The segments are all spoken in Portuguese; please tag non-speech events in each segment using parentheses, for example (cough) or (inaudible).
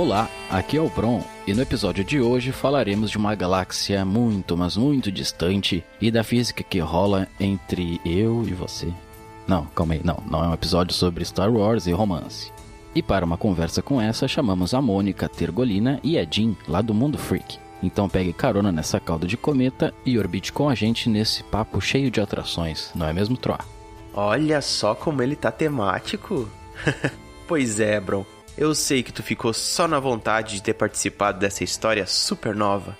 Olá, aqui é o Bron e no episódio de hoje falaremos de uma galáxia muito, mas muito distante e da física que rola entre eu e você. Não, calma aí, não, não é um episódio sobre Star Wars e romance. E para uma conversa com essa, chamamos a Mônica Tergolina e a Jean, lá do Mundo Freak. Então pegue carona nessa cauda de cometa e orbite com a gente nesse papo cheio de atrações, não é mesmo, Troa? Olha só como ele tá temático. (laughs) pois é, Bron. Eu sei que tu ficou só na vontade de ter participado dessa história super nova.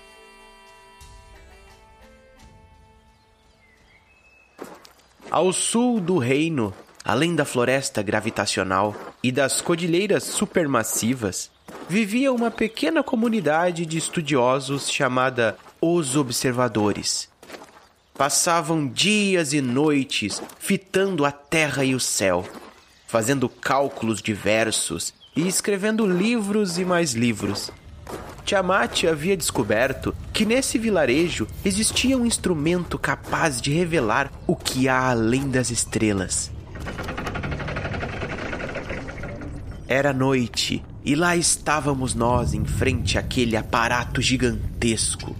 Ao sul do reino, além da floresta gravitacional e das cordilheiras supermassivas, vivia uma pequena comunidade de estudiosos chamada Os Observadores. Passavam dias e noites fitando a terra e o céu, fazendo cálculos diversos e escrevendo livros e mais livros. Tiamat havia descoberto que nesse vilarejo existia um instrumento capaz de revelar o que há além das estrelas. Era noite e lá estávamos nós em frente àquele aparato gigantesco.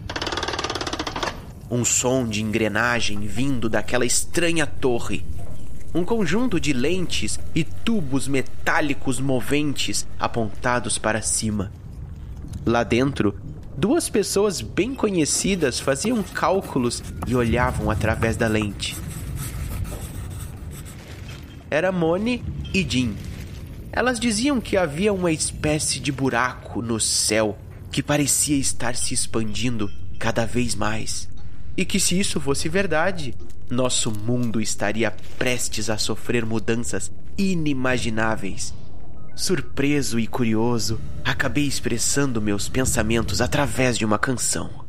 Um som de engrenagem vindo daquela estranha torre um conjunto de lentes e tubos metálicos moventes apontados para cima. Lá dentro, duas pessoas bem conhecidas faziam cálculos e olhavam através da lente. Era Moni e Jim. Elas diziam que havia uma espécie de buraco no céu que parecia estar se expandindo cada vez mais. E que se isso fosse verdade, nosso mundo estaria prestes a sofrer mudanças inimagináveis. Surpreso e curioso, acabei expressando meus pensamentos através de uma canção.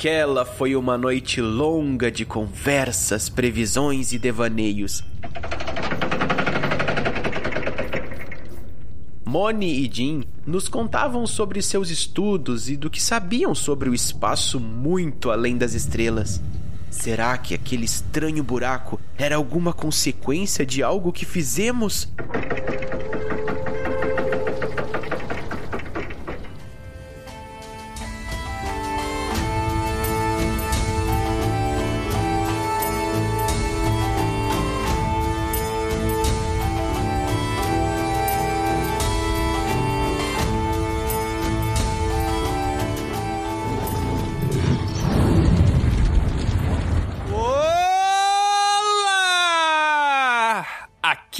Aquela foi uma noite longa de conversas, previsões e devaneios. Moni e Jim nos contavam sobre seus estudos e do que sabiam sobre o espaço muito além das estrelas. Será que aquele estranho buraco era alguma consequência de algo que fizemos?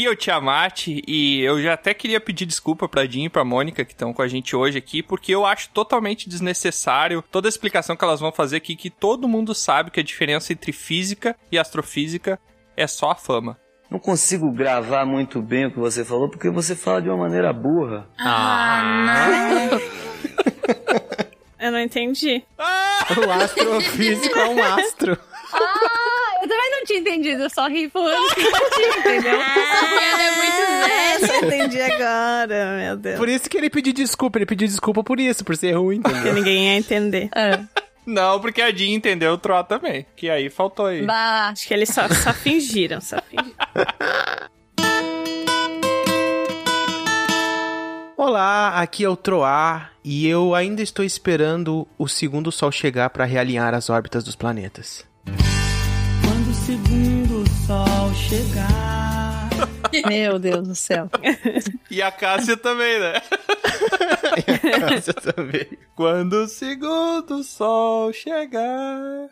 Aqui é o Tiamat e eu já até queria pedir desculpa pra Jean e pra Mônica que estão com a gente hoje aqui, porque eu acho totalmente desnecessário toda a explicação que elas vão fazer aqui, que todo mundo sabe que a diferença entre física e astrofísica é só a fama. não consigo gravar muito bem o que você falou, porque você fala de uma maneira burra. Ah, não. Eu não entendi. O astrofísico é um astro. Ah, eu também não tinha entendido, eu só ri falando que não tinha, entendeu? (laughs) Essa piada é muito (laughs) velha. Só entendi agora, meu Deus. Por isso que ele pediu desculpa. Ele pediu desculpa por isso, por ser ruim, Porque entendeu? ninguém ia entender. É. Não, porque a Jean entendeu o Troá também. Que aí faltou aí. Bah. Acho que eles só, só fingiram, só fingiram. (laughs) Olá, aqui é o Troar e eu ainda estou esperando o segundo sol chegar para realinhar as órbitas dos planetas. Quando o segundo sol chegar. (laughs) Meu Deus do céu. E a Cássia também, né? (laughs) Você também. Quando o segundo sol chegar.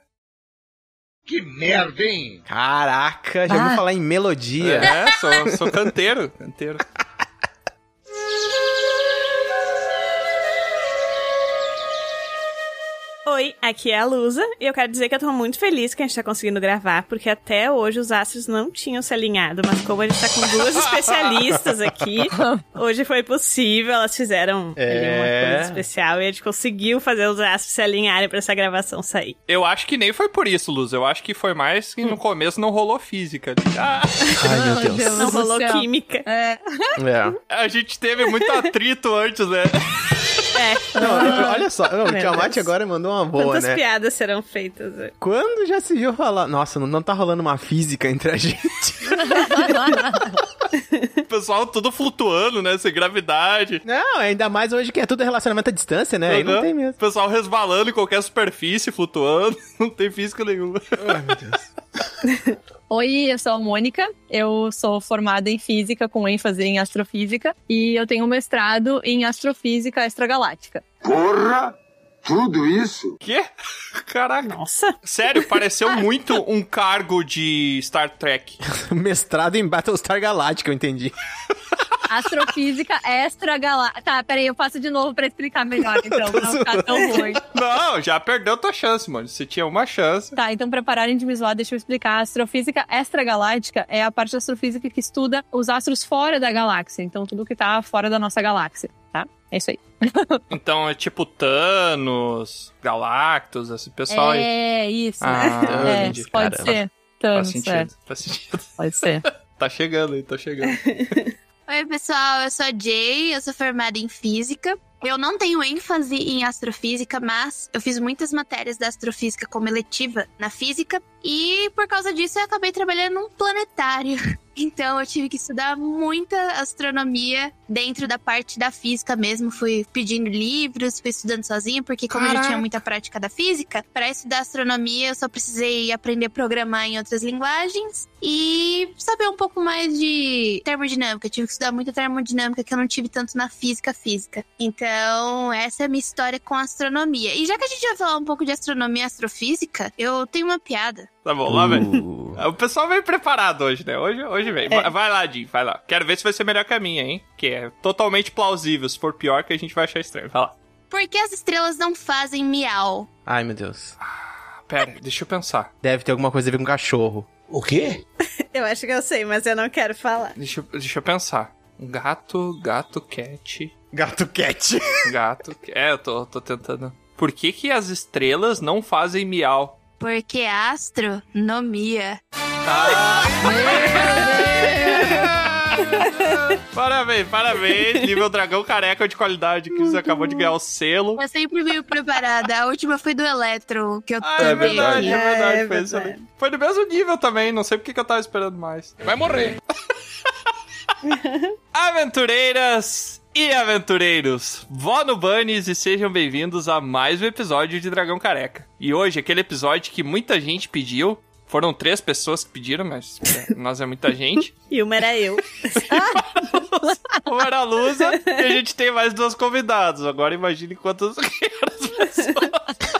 Caraca, já ouviu Ah. falar em melodia? É, sou, sou canteiro. Canteiro. Oi, aqui é a Lusa e eu quero dizer que eu tô muito feliz que a gente tá conseguindo gravar, porque até hoje os astros não tinham se alinhado, mas como a gente tá com duas (laughs) especialistas aqui, hoje foi possível, elas fizeram ali uma É. coisa especial e a gente conseguiu fazer os astros se alinharem pra essa gravação sair. Eu acho que nem foi por isso, Luz. Eu acho que foi mais que no começo não rolou física. Ah, (laughs) Ai, meu Deus. Deus Não rolou céu. química. É. É. a gente teve muito atrito antes, né? (laughs) É. Não, olha só, não, o Tiamat agora mandou uma boa, Quantas né? piadas serão feitas? hoje? Quando já se viu falar... Nossa, não, não tá rolando uma física entre a gente. (laughs) O pessoal tudo flutuando, né? Sem gravidade. Não, ainda mais hoje que é tudo relacionamento à distância, né? Aí não tem mesmo. O pessoal resvalando em qualquer superfície, flutuando. (laughs) Não tem física nenhuma. Ai, meu Deus. (laughs) Oi, eu sou a Mônica. Eu sou formada em física com ênfase em astrofísica e eu tenho um mestrado em astrofísica extragaláctica. Porra! Tudo isso? Quê? (laughs) Caraca. Nossa, Sério, pareceu muito um cargo de Star Trek. (laughs) Mestrado em Battlestar Galactica, eu entendi. (laughs) Astrofísica extragaláctica. Tá, peraí, eu faço de novo pra explicar melhor, então, pra não ficar tão ruim. Não, já perdeu tua chance, mano. Você tinha uma chance. Tá, então pra pararem de me zoar, deixa eu explicar. A astrofísica extragaláctica é a parte da astrofísica que estuda os astros fora da galáxia. Então, tudo que tá fora da nossa galáxia, tá? É isso aí. (laughs) Então é tipo Thanos, Galactus, esse pessoal aí. é, isso. Ah, (laughs) é, entendi, pode caramba. ser. Faz Thanos, sentido, é, faz sentido. (laughs) pode ser. Tá chegando aí, tá chegando. Oi, pessoal, eu sou a Jay, eu sou formada em física. Eu não tenho ênfase em astrofísica, mas eu fiz muitas matérias da astrofísica como eletiva na física e por causa disso eu acabei trabalhando num planetário. (laughs) Então eu tive que estudar muita astronomia dentro da parte da física mesmo. Fui pedindo livros, fui estudando sozinha, porque como eu já tinha muita prática da física, para estudar astronomia eu só precisei aprender a programar em outras linguagens e saber um pouco mais de termodinâmica. Eu tive que estudar muita termodinâmica que eu não tive tanto na física física. Então, essa é a minha história com astronomia. E já que a gente vai falar um pouco de astronomia e astrofísica, eu tenho uma piada. Tá bom, lá vem. Uh, O pessoal vem preparado hoje, né? Hoje, hoje vem. Vai- Vai lá, Jim, vai lá. Quero ver se vai ser melhor que a minha, hein? Que é totalmente plausível. Se for pior, que a gente vai achar estranho. Vai lá. Por que as estrelas não fazem miau? Ai, meu Deus. Pera, deixa eu pensar. Deve ter alguma coisa a ver com cachorro. O quê? (laughs) eu acho que eu sei, mas eu não quero falar. Deixa, eu- deixa eu pensar. Gato, gato, cat. Gato cat. Gato. É, eu tô, tô tentando. Por que, que as estrelas não fazem miau? Porque astronomia. parabéns, parabéns. Nível dragão careca de qualidade que você acabou de ganhar o selo. Eu sempre venho preparada. A última foi do Eletro, que eu Ah, é verdade, é aqui. verdade. É foi, verdade. foi do mesmo nível também, não sei porque que eu tava esperando mais. Vai morrer. (laughs) Aventureiras e aventureiros, vó no Bunnies e sejam bem-vindos a mais um episódio de Dragão Careca. E hoje, aquele episódio que muita gente pediu, foram três pessoas que pediram, mas é, nós é muita gente. (laughs) E uma era eu. (laughs) Uma era a Lusa e a gente tem mais duas convidadas. Agora imagine quantas (laughs) pessoas.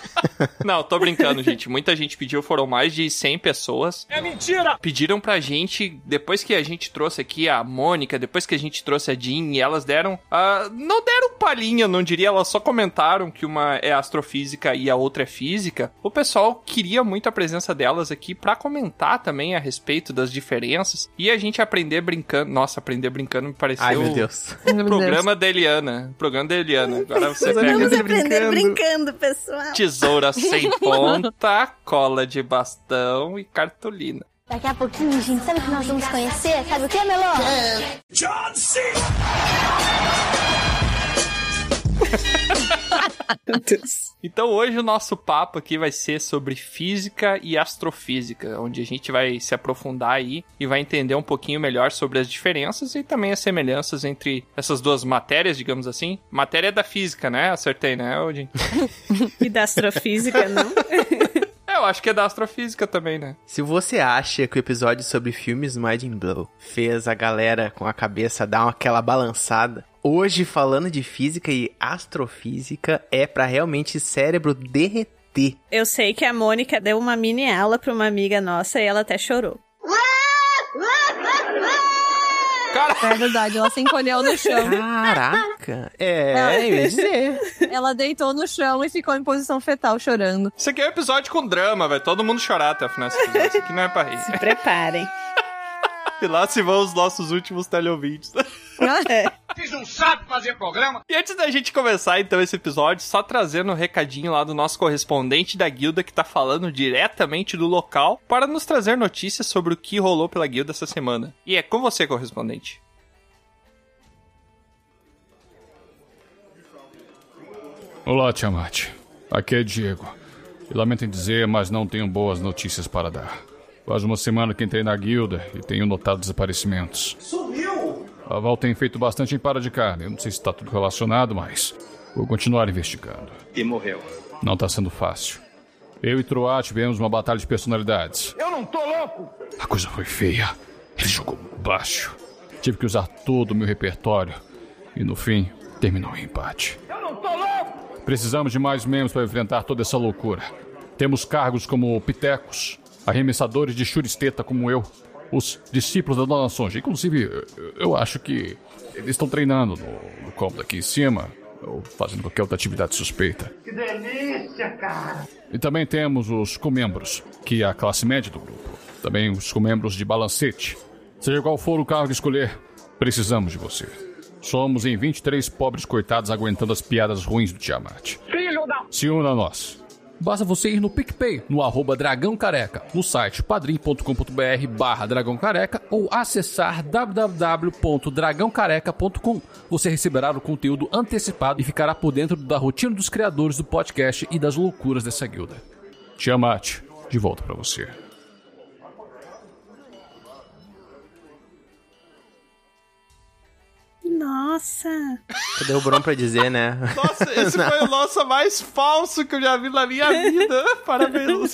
Não, tô brincando, gente. Muita gente pediu, foram mais de 100 pessoas. É mentira! Pediram pra gente, depois que a gente trouxe aqui a Mônica, depois que a gente trouxe a Jean, e elas deram. ah, não deram palhinha, não diria, elas só comentaram que uma é astrofísica e a outra é física. O pessoal queria muito a presença delas aqui pra comentar também a respeito das diferenças e a gente aprender brincando. Nossa, aprender brincando me pareceu. Ai, meu Deus. Meu Programa da Eliana. Programa da Eliana. Agora você pega Vamos Ele aprender brincando. brincando, pessoal. tesoura sem (laughs) ponta, cola de bastão e cartolina. Daqui a pouquinho, gente, sabe o que nós vamos conhecer? Sabe o que, Melô? John C. (laughs) (laughs) Meu Deus. Então hoje o nosso papo aqui vai ser sobre física e astrofísica, onde a gente vai se aprofundar aí e vai entender um pouquinho melhor sobre as diferenças e também as semelhanças entre essas duas matérias, digamos assim. Matéria da física, né? Acertei, né, Odin? (laughs) E da astrofísica, não? É, eu acho que é da astrofísica também, né? Se você acha que o episódio sobre filmes Mind Blow fez a galera com a cabeça dar aquela balançada, hoje falando de física e astrofísica é pra realmente cérebro derreter. Eu sei que a Mônica deu uma mini aula pra uma amiga nossa e ela até chorou. É verdade, ela se encolheu no chão. Caraca! É, eu ia dizer. Ela deitou no chão e ficou em posição fetal chorando. Isso aqui é um episódio com drama, vai todo mundo chorar até o final desse episódio. Isso aqui não é pra rir. Se preparem. (laughs) E lá se vão os nossos últimos teleouvintes. Vocês não sabem fazer programa? E antes da gente começar então esse episódio, só trazendo um recadinho lá do nosso correspondente da guilda que tá falando diretamente do local para nos trazer notícias sobre o que rolou pela guilda essa semana. E é com você, correspondente. Olá, Tiamat. Aqui é Diego. E lamento em dizer, mas não tenho boas notícias para dar. Faz uma semana que entrei na guilda e tenho notado desaparecimentos. Sumiu! A Val tem feito bastante em para de carne. Eu não sei se está tudo relacionado, mas vou continuar investigando. E morreu. Não está sendo fácil. Eu e Troá tivemos uma batalha de personalidades. Eu não tô louco! A coisa foi feia. Ele jogou baixo. Tive que usar todo o meu repertório. E no fim, terminou em empate. Eu não tô louco! Precisamos de mais membros para enfrentar toda essa loucura. Temos cargos como pitecos, arremessadores de churisteta como eu, os discípulos da Dona Sonja. Inclusive, eu- acho que eles estão treinando no, no cômodo aqui em cima, ou fazendo qualquer outra atividade suspeita. Que delícia, cara! E também temos os comembros, que é a classe média do grupo. Também os comembros de balancete. Seja qual for o cargo que escolher, precisamos de você. Somos em 23 pobres coitados aguentando as piadas ruins do Tiamat. Filho da... Se una a nós. Basta você ir no PicPay, no arroba Dragão Careca, no site padrim.com.br barra Dragão Careca ou acessar www.dragãocareca.com. Você receberá o conteúdo antecipado e ficará por dentro da rotina dos criadores do podcast e das loucuras dessa guilda. Tiamat, de volta pra você. Nossa. Cadê o Bron pra dizer, né? (laughs) Nossa, esse foi o nosso mais falso que eu já vi na minha vida. Parabéns.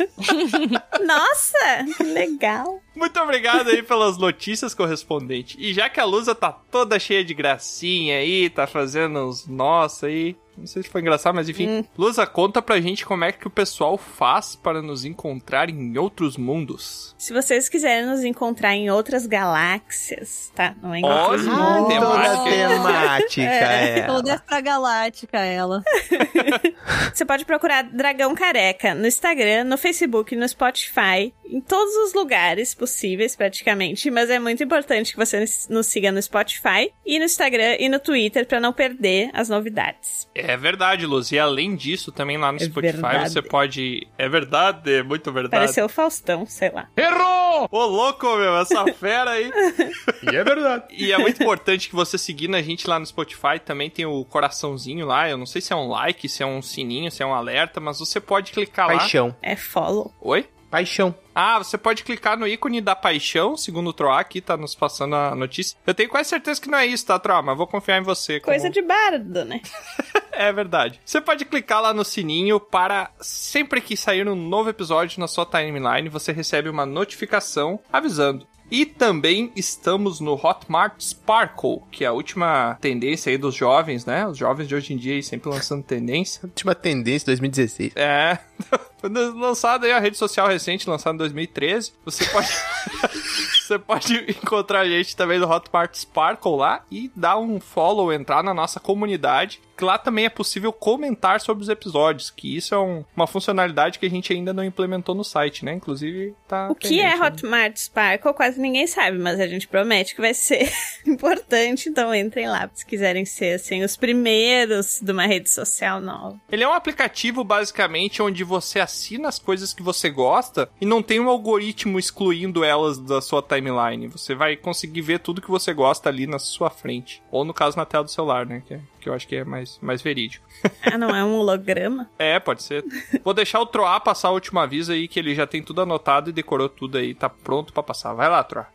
(laughs) Nossa, que legal. Muito obrigado aí pelas notícias, correspondente. E já que a Lusa tá toda cheia de gracinha aí, tá fazendo uns nossa aí. Não sei se foi engraçado, mas enfim. Lusa, conta pra gente como é que o pessoal faz para nos encontrar em outros mundos. Se vocês quiserem nos encontrar em outras galáxias, tá? Não é em outros mundos. Toda temática, é. (laughs) Toda extragaláctica ela. (laughs) Você pode procurar Dragão Careca no Instagram, no Facebook, no Spotify, em todos os lugares possíveis, praticamente. Mas é muito importante que você nos siga no Spotify e no Instagram e no Twitter pra não perder as novidades. É verdade, Luz. E além disso, também lá no É Spotify verdade. você pode. É verdade, é muito verdade. Pareceu o Faustão, sei lá. Errou! Ô, louco, meu, essa (laughs) fera aí. E é verdade. E é muito importante que você seguindo a gente lá no Spotify, também tem o coraçãozinho lá. Eu não sei se é um like, se é um sininho, se é um alerta, mas você pode clicar lá. Paixão. É follow. Oi? Paixão. Ah, você pode clicar no ícone da paixão, segundo o Troá aqui, tá nos passando a notícia. Eu tenho quase certeza que não é isso, tá, Troá? Mas vou confiar em você. como- Coisa de bardo, né? (laughs) É verdade. Você pode clicar lá no sininho para sempre que sair um novo episódio na sua timeline, você recebe uma notificação avisando. E também estamos no Hotmart Sparkle, que é a última tendência aí dos jovens, né? Os jovens de hoje em dia aí sempre lançando tendência. Última tendência 2016. É. (laughs) lançado aí a rede social recente, lançada em 2013. Você pode. (laughs) Você pode encontrar a gente também no Hotmart Sparkle lá e dar um follow, entrar na nossa comunidade. Que lá também é possível comentar sobre os episódios, que isso é um- uma funcionalidade que a gente ainda não implementou no site, né? Inclusive, tá. O que é né? Hotmart Sparkle quase ninguém sabe, mas a gente promete que vai ser (laughs) importante, então entrem lá se quiserem ser assim os primeiros de uma rede social nova. Ele é um aplicativo, basicamente, onde você assina as coisas que você gosta e não tem um algoritmo excluindo elas da sua timeline. Você vai conseguir ver tudo que você gosta ali na sua frente. Ou, no caso, na tela do celular, né? Que, é- que eu acho que é mais, mais verídico. (laughs) Ah, não é um holograma? É, pode ser. Vou deixar o Troá passar o último aviso aí, que ele já tem tudo anotado e decorou tudo aí. Tá pronto pra passar. Vai lá, Troá.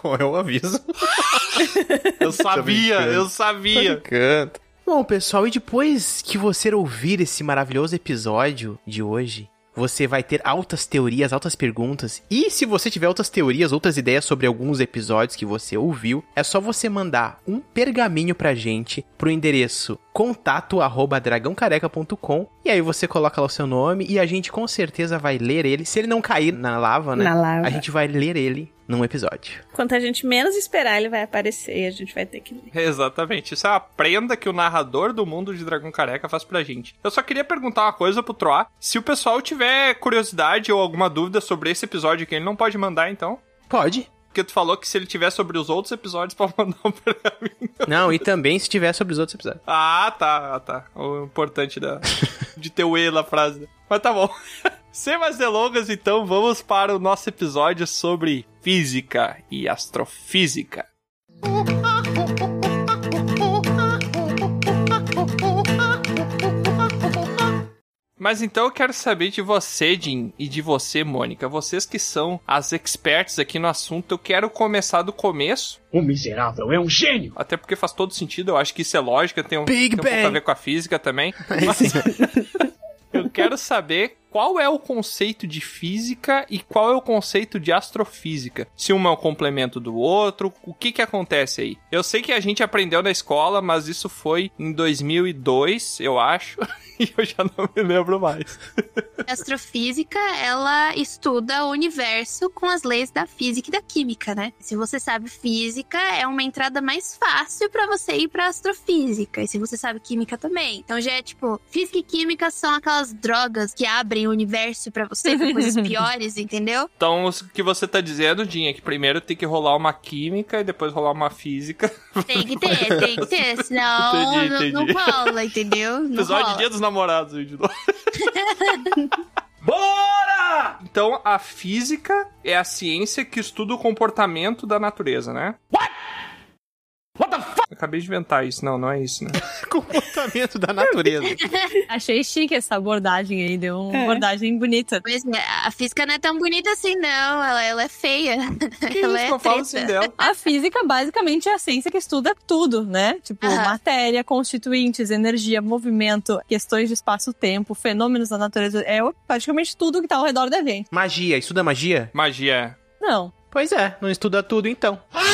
Qual é o aviso? (laughs) Eu sabia, eu sabia. Canto. Bom, pessoal, e depois que você ouvir esse maravilhoso episódio de hoje, você vai ter altas teorias, altas perguntas. E se você tiver outras teorias, outras ideias sobre alguns episódios que você ouviu, é só você mandar um pergaminho pra gente pro endereço contato@dragãocareca.com e aí você coloca lá o seu nome e a gente com certeza vai ler ele. Se ele não cair na lava, né? Na lava. A gente vai ler ele num episódio. Quanto a gente menos esperar, ele vai aparecer e a gente vai ter que ler. Exatamente. Isso é a prenda que o narrador do mundo de Dragão Careca faz pra gente. Eu só queria perguntar uma coisa pro Troá. Se o pessoal tiver curiosidade ou alguma dúvida sobre esse episódio aqui, ele não pode mandar, então? Pode. Porque tu falou que se ele tiver sobre os outros episódios, (laughs) pode mandar um pergaminho. Não, e também se tiver sobre os outros episódios. Ah, tá, ah, tá. O importante da, (laughs) de ter o E na frase. né? Mas tá bom. (laughs) Sem mais delongas, então, vamos para o nosso episódio sobre física e astrofísica. Mas então eu quero saber de você, Jim, e de você, Mônica. Vocês que são as experts aqui no assunto, eu quero começar do começo. O miserável é um gênio! Até porque faz todo sentido, eu acho que isso é lógica, tem um, Big tem um pouco a ver com a física também. (laughs) Mas (laughs) eu quero saber qual é o conceito de física e qual é o conceito de astrofísica. Se um é o complemento do outro, o que que acontece aí? Eu sei que a gente aprendeu na escola, mas isso foi em 2002, eu acho, (laughs) e eu já não me lembro mais. Astrofísica, ela estuda o universo com as leis da física e da química, né? Se você sabe física, é uma entrada mais fácil pra você ir pra astrofísica. E se você sabe química também. Então já é tipo, física e química são aquelas drogas que abrem o universo pra você pra coisas (laughs) piores, entendeu? Então, o que você tá dizendo, Dinha, é que primeiro tem que rolar uma química e depois rolar uma física. Tem que ter, (laughs) tem que ter, senão Entendi, não- não, entendi. rola, entendeu? Não Episódio rola. de Dia dos Namorados de novo. (laughs) Bora! Então, a física é a ciência que estuda o comportamento da natureza, né? What? What the fuck? Acabei de inventar isso. Não, não é isso, né? (laughs) Comportamento da natureza. (laughs) Achei chique essa abordagem aí, deu uma É. abordagem bonita. Pois é, a física não é tão bonita assim, não. Ela, ela é feia. (laughs) Que ela isso é que eu falo assim dela? A física basicamente é a ciência que estuda tudo, né? Tipo, matéria, constituintes, energia, movimento, questões de espaço-tempo, fênomenos da natureza. É praticamente tudo que tá ao redor da gente. Magia, estuda magia? Magia Não, Pois é, não estuda tudo então. é (gasps)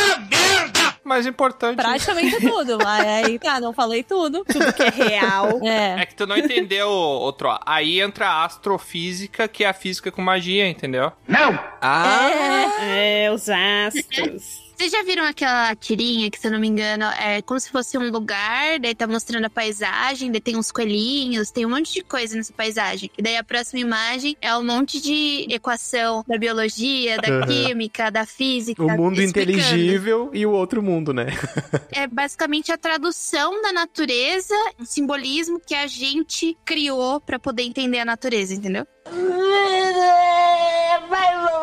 mais importante. praticamente tudo. Mas aí, (laughs) tá, não falei tudo. Tudo que é real. É. É que tu não entendeu, outro. Aí entra a astrofísica, que é a física com magia, entendeu? Não! Ah! É, os astros. Vocês já viram aquela tirinha que, se eu não me engano, é como se fosse um lugar, daí tá mostrando a paisagem, daí tem uns coelhinhos, tem um monte de coisa nessa paisagem. E daí a próxima imagem é um monte de equação da biologia, da Aham. química, da física. O mundo explicando. inteligível e o outro mundo, né? (laughs) É basicamente a tradução da natureza, um simbolismo que a gente criou pra poder entender a natureza, entendeu?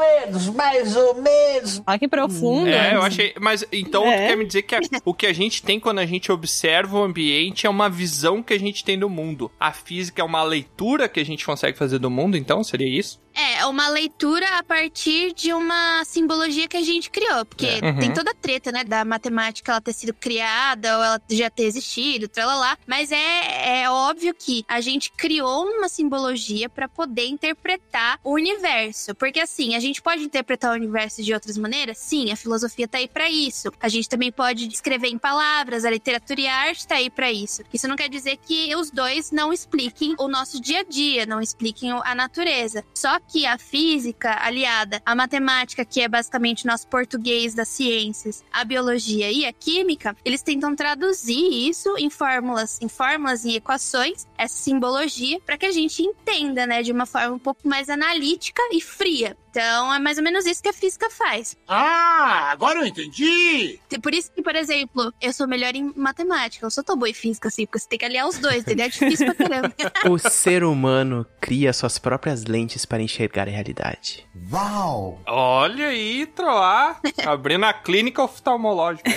Mais ou menos, mais ou menos. Olha que profundo. É, eu achei. Mas então É. tu quer me dizer que a- o que a gente tem quando a gente observa o ambiente é uma visão que a gente tem do mundo. A física é uma leitura que a gente consegue fazer do mundo, então? Seria isso? É, uma leitura a partir de uma simbologia que a gente criou. Porque É. Uhum. tem toda a treta, né? Da matemática ela ter sido criada ou ela já ter existido, tralalá. Mas é, é óbvio que a gente criou uma simbologia pra poder interpretar o universo. Porque assim, a gente pode interpretar o universo de outras maneiras? Sim, a filosofia tá aí pra isso. A gente também pode escrever em palavras, a literatura e a arte tá aí pra isso. Isso não quer dizer que os dois não expliquem o nosso dia a dia, não expliquem a natureza. Só que a física, aliada à matemática, que é basicamente nosso português das ciências, a biologia e a química, eles tentam traduzir isso em fórmulas, em fórmulas e equações, essa simbologia, para que a gente entenda, né, de uma forma um pouco mais analítica e fria. Então, é mais ou menos isso que a física faz. Ah, agora eu entendi! Por isso que, por exemplo, eu sou melhor em matemática. Eu sou tão boa em física, assim, porque você tem que aliar os dois, entendeu? É difícil pra caramba. (laughs) O ser humano cria suas próprias lentes para enxergar a realidade. Uau! Olha aí, Troar. Abrindo a clínica oftalmológica.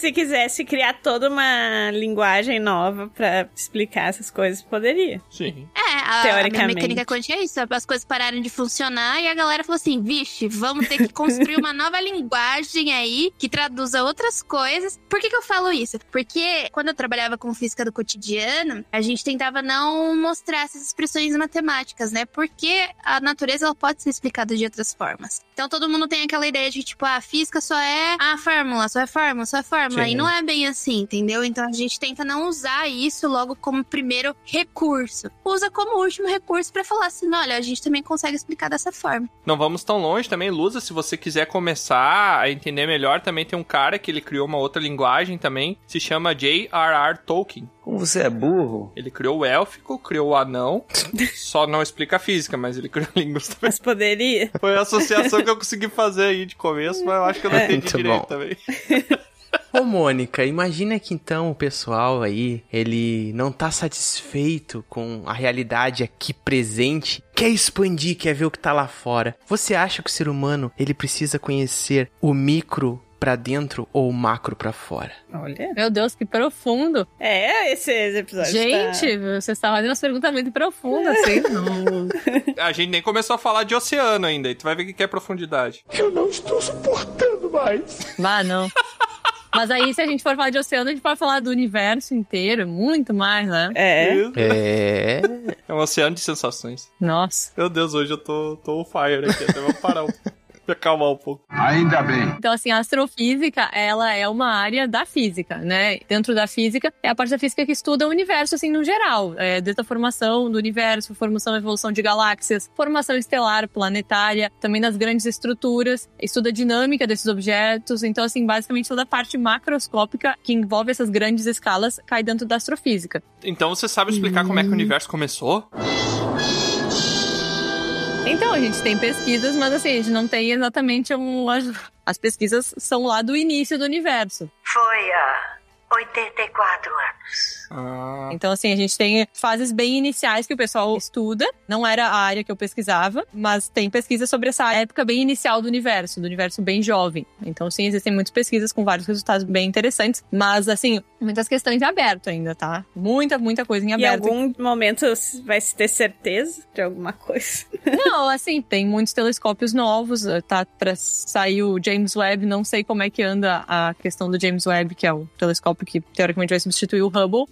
Se quisesse criar toda uma linguagem nova pra explicar essas coisas, poderia. Sim. É, a, a minha Teoricamente. mecânica quântica é isso. As coisas pararam de funcionar e a galera falou assim: vixe, vamos ter que construir uma nova (laughs) linguagem aí que traduza outras coisas. Por que, que eu falo isso? Porque quando eu trabalhava com física do cotidiano, a gente tentava não mostrar essas expressões matemáticas, né? Porque a natureza ela pode ser explicada de outras formas. Então todo mundo tem aquela ideia de tipo, ah, a física só é a fórmula, só é fórmula, só é fórmula. Sim. E não é bem assim, entendeu? Então a gente tenta não usar isso logo como primeiro recurso. Usa como último recurso pra falar assim, olha, a gente também consegue explicar dessa forma. Não vamos tão longe também, Lusa. Se você quiser começar a entender melhor, também tem um cara que ele criou uma outra linguagem também. Se chama J.R.R. Tolkien. Como você é burro? Ele criou o élfico, criou o anão. (laughs) Só não explica a física, mas ele criou línguas também. Mas poderia. Foi a associação que eu consegui fazer aí de começo, mas eu acho que eu não É. entendi Muito direito bom. também. (laughs) (laughs) Ô, Mônica, imagina que então o pessoal aí, ele não tá satisfeito com a realidade aqui presente, quer expandir, quer ver o que tá lá fora. Você acha que o ser humano, ele precisa conhecer o micro pra dentro ou o macro pra fora? Olha. Meu Deus, que profundo. É, esse episódio. Gente, tá... você está fazendo umas perguntas muito profundas, assim. (laughs) Não. A gente nem começou a falar de oceano ainda, e tu vai ver o que é profundidade. Eu não estou suportando mais. Vá, não. (laughs) Mas aí, se a gente for falar de oceano, a gente pode falar do universo inteiro, muito mais, né? É. É. É um oceano de sensações. Nossa. Meu Deus, hoje eu tô, tô on fire aqui, até vou parar um me (laughs) acalmar um pouco. Ainda bem. Então, assim, a astrofísica, ela é uma área da física, né? Dentro da física, é a parte da física que estuda o universo, assim, no geral. É, desde a formação do universo, formação e evolução de galáxias, formação estelar, planetária, também das grandes estruturas, estuda a dinâmica desses objetos. Então, assim, basicamente toda a parte macroscópica que envolve essas grandes escalas cai dentro da astrofísica. Então você sabe explicar como é que o universo começou? Então, a gente tem pesquisas, mas assim, a gente não tem exatamente um. As, as pesquisas são lá do início do universo. Foi há 84 anos. Ah. Então, assim, a gente tem fases bem iniciais que o pessoal estuda. Não era a área que eu pesquisava, mas tem pesquisa sobre essa época bem inicial do universo, do universo bem jovem. Então, sim, existem muitas pesquisas com vários resultados bem interessantes, mas, assim, muitas questões em aberto ainda, tá? Muita, muita coisa em Em aberto. algum momento vai se ter certeza de alguma coisa. (laughs) Não, assim, tem muitos telescópios novos, eh, tá pra sair o James Webb, não sei como é que anda a questão do James Webb, que é o telescópio que teoricamente vai substituir o Hubble,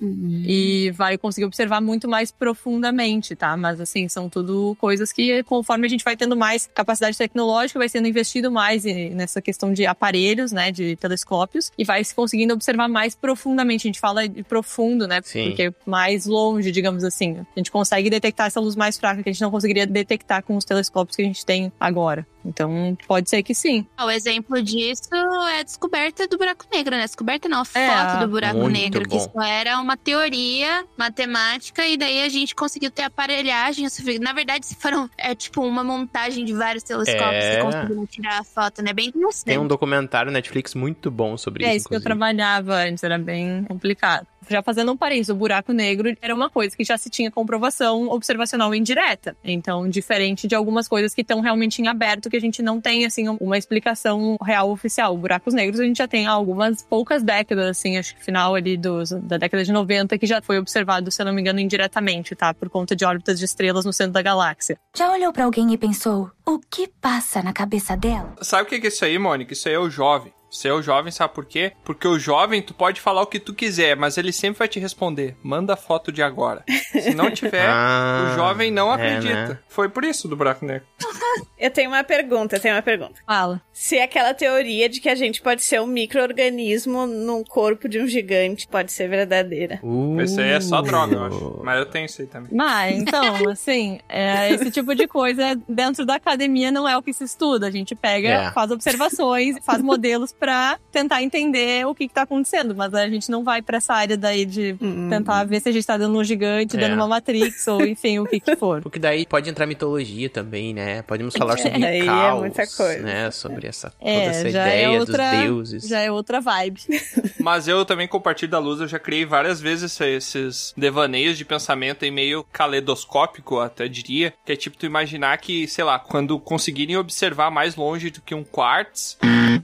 e vai conseguir observar muito mais profundamente, tá? Mas, assim, são tudo coisas que, conforme a gente vai tendo mais capacidade tecnológica, vai sendo investido mais nessa questão de aparelhos, né, de telescópios, e vai se conseguindo observar mais profundamente. A gente fala de profundo, né? Sim. Porque mais longe, digamos assim. A gente consegue detectar essa luz mais fraca que a gente não conseguiria detectar com os telescópios que a gente tem agora. Então, pode ser que sim. O exemplo disso é a descoberta do buraco negro, né? Descoberta não, a foto É, do buraco muito negro, que bom. só era uma teoria matemática, e daí a gente conseguiu ter aparelhagem. Na verdade, se foram, é tipo uma montagem de vários telescópios É. que conseguiram tirar a foto, né? Bem interessante. Tem um documentário Netflix muito bom sobre é isso, isso que eu trabalhava antes, era bem complicado. Já fazendo um parênteses, o buraco negro era uma coisa que já se tinha comprovação observacional indireta. Então, diferente de algumas coisas que estão realmente em aberto, que a gente não tem, assim, uma explicação real oficial. Buracos negros a gente já tem há algumas poucas décadas, assim, acho que final ali dos, da década de 90, que já foi observado, se eu não me engano, indiretamente, tá? Por conta de órbitas de estrelas no centro da galáxia. Já olhou pra alguém e pensou, o que passa na cabeça dela? Sabe o que é isso aí, Mônica? Isso aí é o jovem. Ser o jovem, sabe por quê? Porque o jovem, tu pode falar o que tu quiser, mas ele sempre vai te responder: manda foto de agora. Se não tiver, (laughs) Ah, o jovem não é, acredita. né? Foi por isso do buraco negro. (laughs) Eu tenho uma pergunta, eu tenho uma pergunta. Fala. Se aquela teoria de que a gente pode ser um micro-organismo num corpo de um gigante pode ser verdadeira. Isso aí é só droga, eu acho. Mas eu tenho isso aí também. Mas, então, (laughs) assim, é, esse tipo de coisa dentro da academia não é o que se estuda. A gente pega, É. faz observações, faz modelos pra tentar entender o que, que tá acontecendo. Mas a gente não vai pra essa área daí de tentar ver se a gente tá dando um gigante, É. dando uma Matrix, (laughs) ou enfim, o que que for. Porque daí pode entrar mitologia também, né? Podemos falar (laughs) sobre Aí é caos, muita coisa. né? Sobre essa, toda É, essa já ideia é outra, dos deuses. já é outra vibe. (laughs) Mas eu também compartilho da luz, eu já criei várias vezes esses devaneios de pensamento em meio caleidoscópico, até diria, que é tipo tu imaginar que, sei lá, quando conseguirem observar mais longe do que um quartz,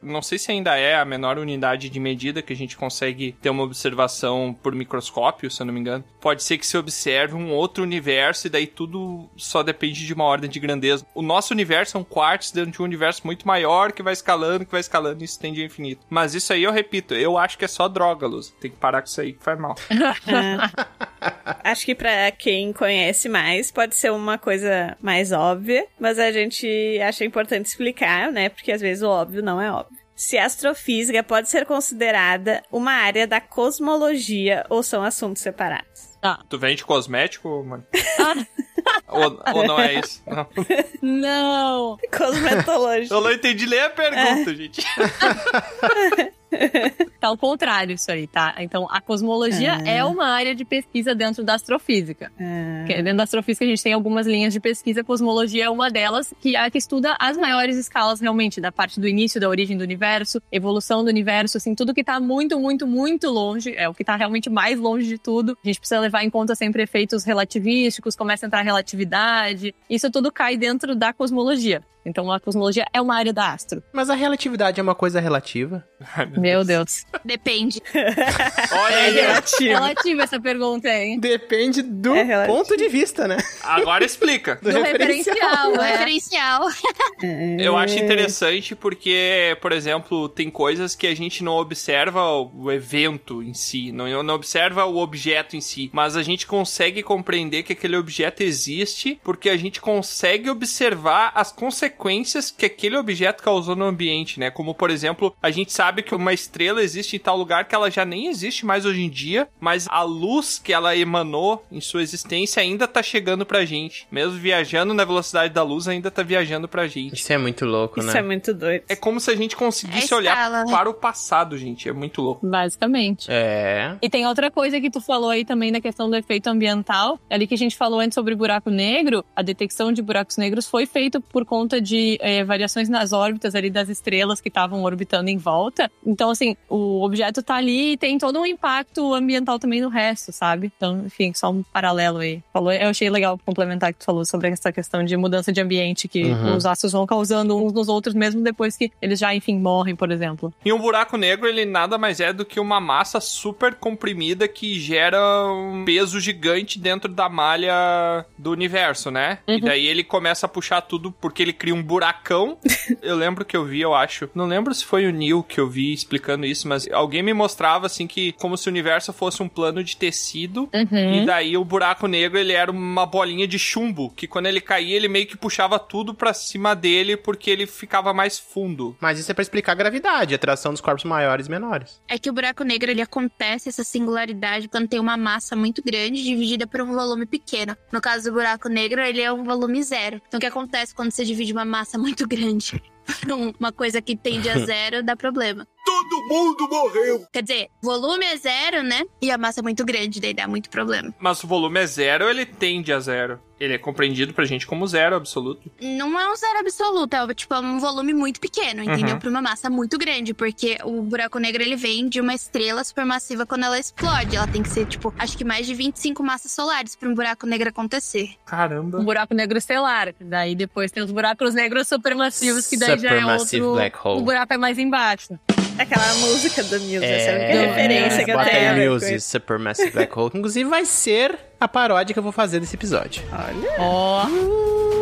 não sei se ainda é a menor unidade de medida que a gente consegue ter uma observação por microscópio, se eu não me engano. Pode ser que se observe um outro universo e daí tudo só depende de uma ordem de grandeza. O nosso universo é um quartz dentro de um universo muito maior que vai escalando, que vai escalando e se estende ao infinito. Mas isso aí eu repito, eu acho que é só droga, Luz. Tem que parar com isso aí que faz mal. (laughs) (laughs) Acho que pra quem conhece mais, pode ser uma coisa mais óbvia, mas a gente acha importante explicar, né? Porque às vezes o óbvio não é óbvio. Se a astrofísica pode ser considerada uma área da cosmologia ou são assuntos separados? Tu vende cosmético, mano? ou, ou não é isso? Não. Não! Cosmetologia. Eu não entendi nem a pergunta, gente. (laughs) (laughs) Tá ao contrário isso aí, tá? Então, a cosmologia Ah. é uma área de pesquisa dentro da astrofísica. Que Dentro da astrofísica a gente tem algumas linhas de pesquisa, a cosmologia é uma delas, que é a que estuda as maiores escalas realmente, da parte do início, da origem do universo, evolução do universo, assim, tudo que tá muito, muito, muito longe, é o que tá realmente mais longe de tudo. A gente precisa levar em conta sempre efeitos relativísticos, começa a entrar a relatividade, isso tudo cai dentro da cosmologia. Então, a cosmologia é uma área da astro. Mas a relatividade é uma coisa relativa? Meu Deus. Depende. (laughs) Olha É aí. relativa. relativa essa pergunta, hein? Depende do É ponto de vista, né? Agora explica. Do, Do referencial. referencial, O é. referencial. Eu acho interessante porque, por exemplo, tem coisas que a gente não observa o evento em si, não, não observa o objeto em si, mas a gente consegue compreender que aquele objeto existe porque a gente consegue observar as consequências que aquele objeto causou no ambiente, né? Como, por exemplo, a gente sabe que uma estrela existe em tal lugar que ela já nem existe mais hoje em dia, mas a luz que ela emanou em sua existência ainda tá chegando pra gente. Mesmo viajando na velocidade da luz, ainda tá viajando pra gente. Isso é muito louco, Isso né? é muito doido. É como se a gente conseguisse É olhar né? para o passado, gente. É muito louco. Basicamente. É. E tem outra coisa que tu falou aí também da questão do efeito ambiental. Ali que a gente falou antes sobre buraco negro, a detecção de buracos negros foi feita por conta de eh, variações nas órbitas ali das estrelas que estavam orbitando em volta. Então, assim, o objeto tá ali e tem todo um impacto ambiental também no resto, sabe? Então, enfim, só um paralelo aí. Falou, eu achei legal complementar que tu falou sobre essa questão de mudança de ambiente que Uhum. os astros vão causando uns nos outros, mesmo depois que eles já, enfim, morrem, por exemplo. E um buraco negro, ele nada mais é do que uma massa super comprimida que gera um peso gigante dentro da malha do universo, né? E Uhum. daí ele começa a puxar tudo porque ele cria um buracão. (laughs) eu lembro que eu vi, eu acho. Não lembro se foi o Neil que eu vi explicando isso, mas alguém me mostrava assim que como se o universo fosse um plano de tecido Uhum. E daí o buraco negro, ele era uma bolinha de chumbo, que quando ele caía, ele meio que puxava tudo pra cima dele, porque ele ficava mais fundo. Mas isso é pra explicar a gravidade, a atração dos corpos maiores e menores. É que o buraco negro ele acontece essa singularidade quando tem uma massa muito grande dividida por um volume pequeno. No caso do buraco negro, ele é um volume zero. Então o que acontece quando você divide uma massa muito grande (laughs) um- uma coisa que tende a zero, dá problema. Todo mundo morreu. Quer dizer, volume é zero, né? E a massa é muito grande, daí dá muito problema. Mas o volume é zero, ele tende a zero. Ele é compreendido pra gente como zero absoluto. Não é um zero absoluto, é tipo é um volume muito pequeno, entendeu? Uhum. Pra uma massa muito grande, porque o buraco negro ele vem de uma estrela supermassiva quando ela explode. Ela tem que ser, tipo, acho que mais de 25 massas solares pra um buraco negro acontecer. Caramba. Um buraco negro estelar. Daí depois tem os buracos negros supermassivos, que daí já é Supermassive outro. black hole. O buraco é mais embaixo. Aquela música do Muse, essa é a única É, referência que eu tenho. Muse, Supermassive Black Hole. que Inclusive vai ser a paródia que eu vou fazer desse episódio. Olha. Ó.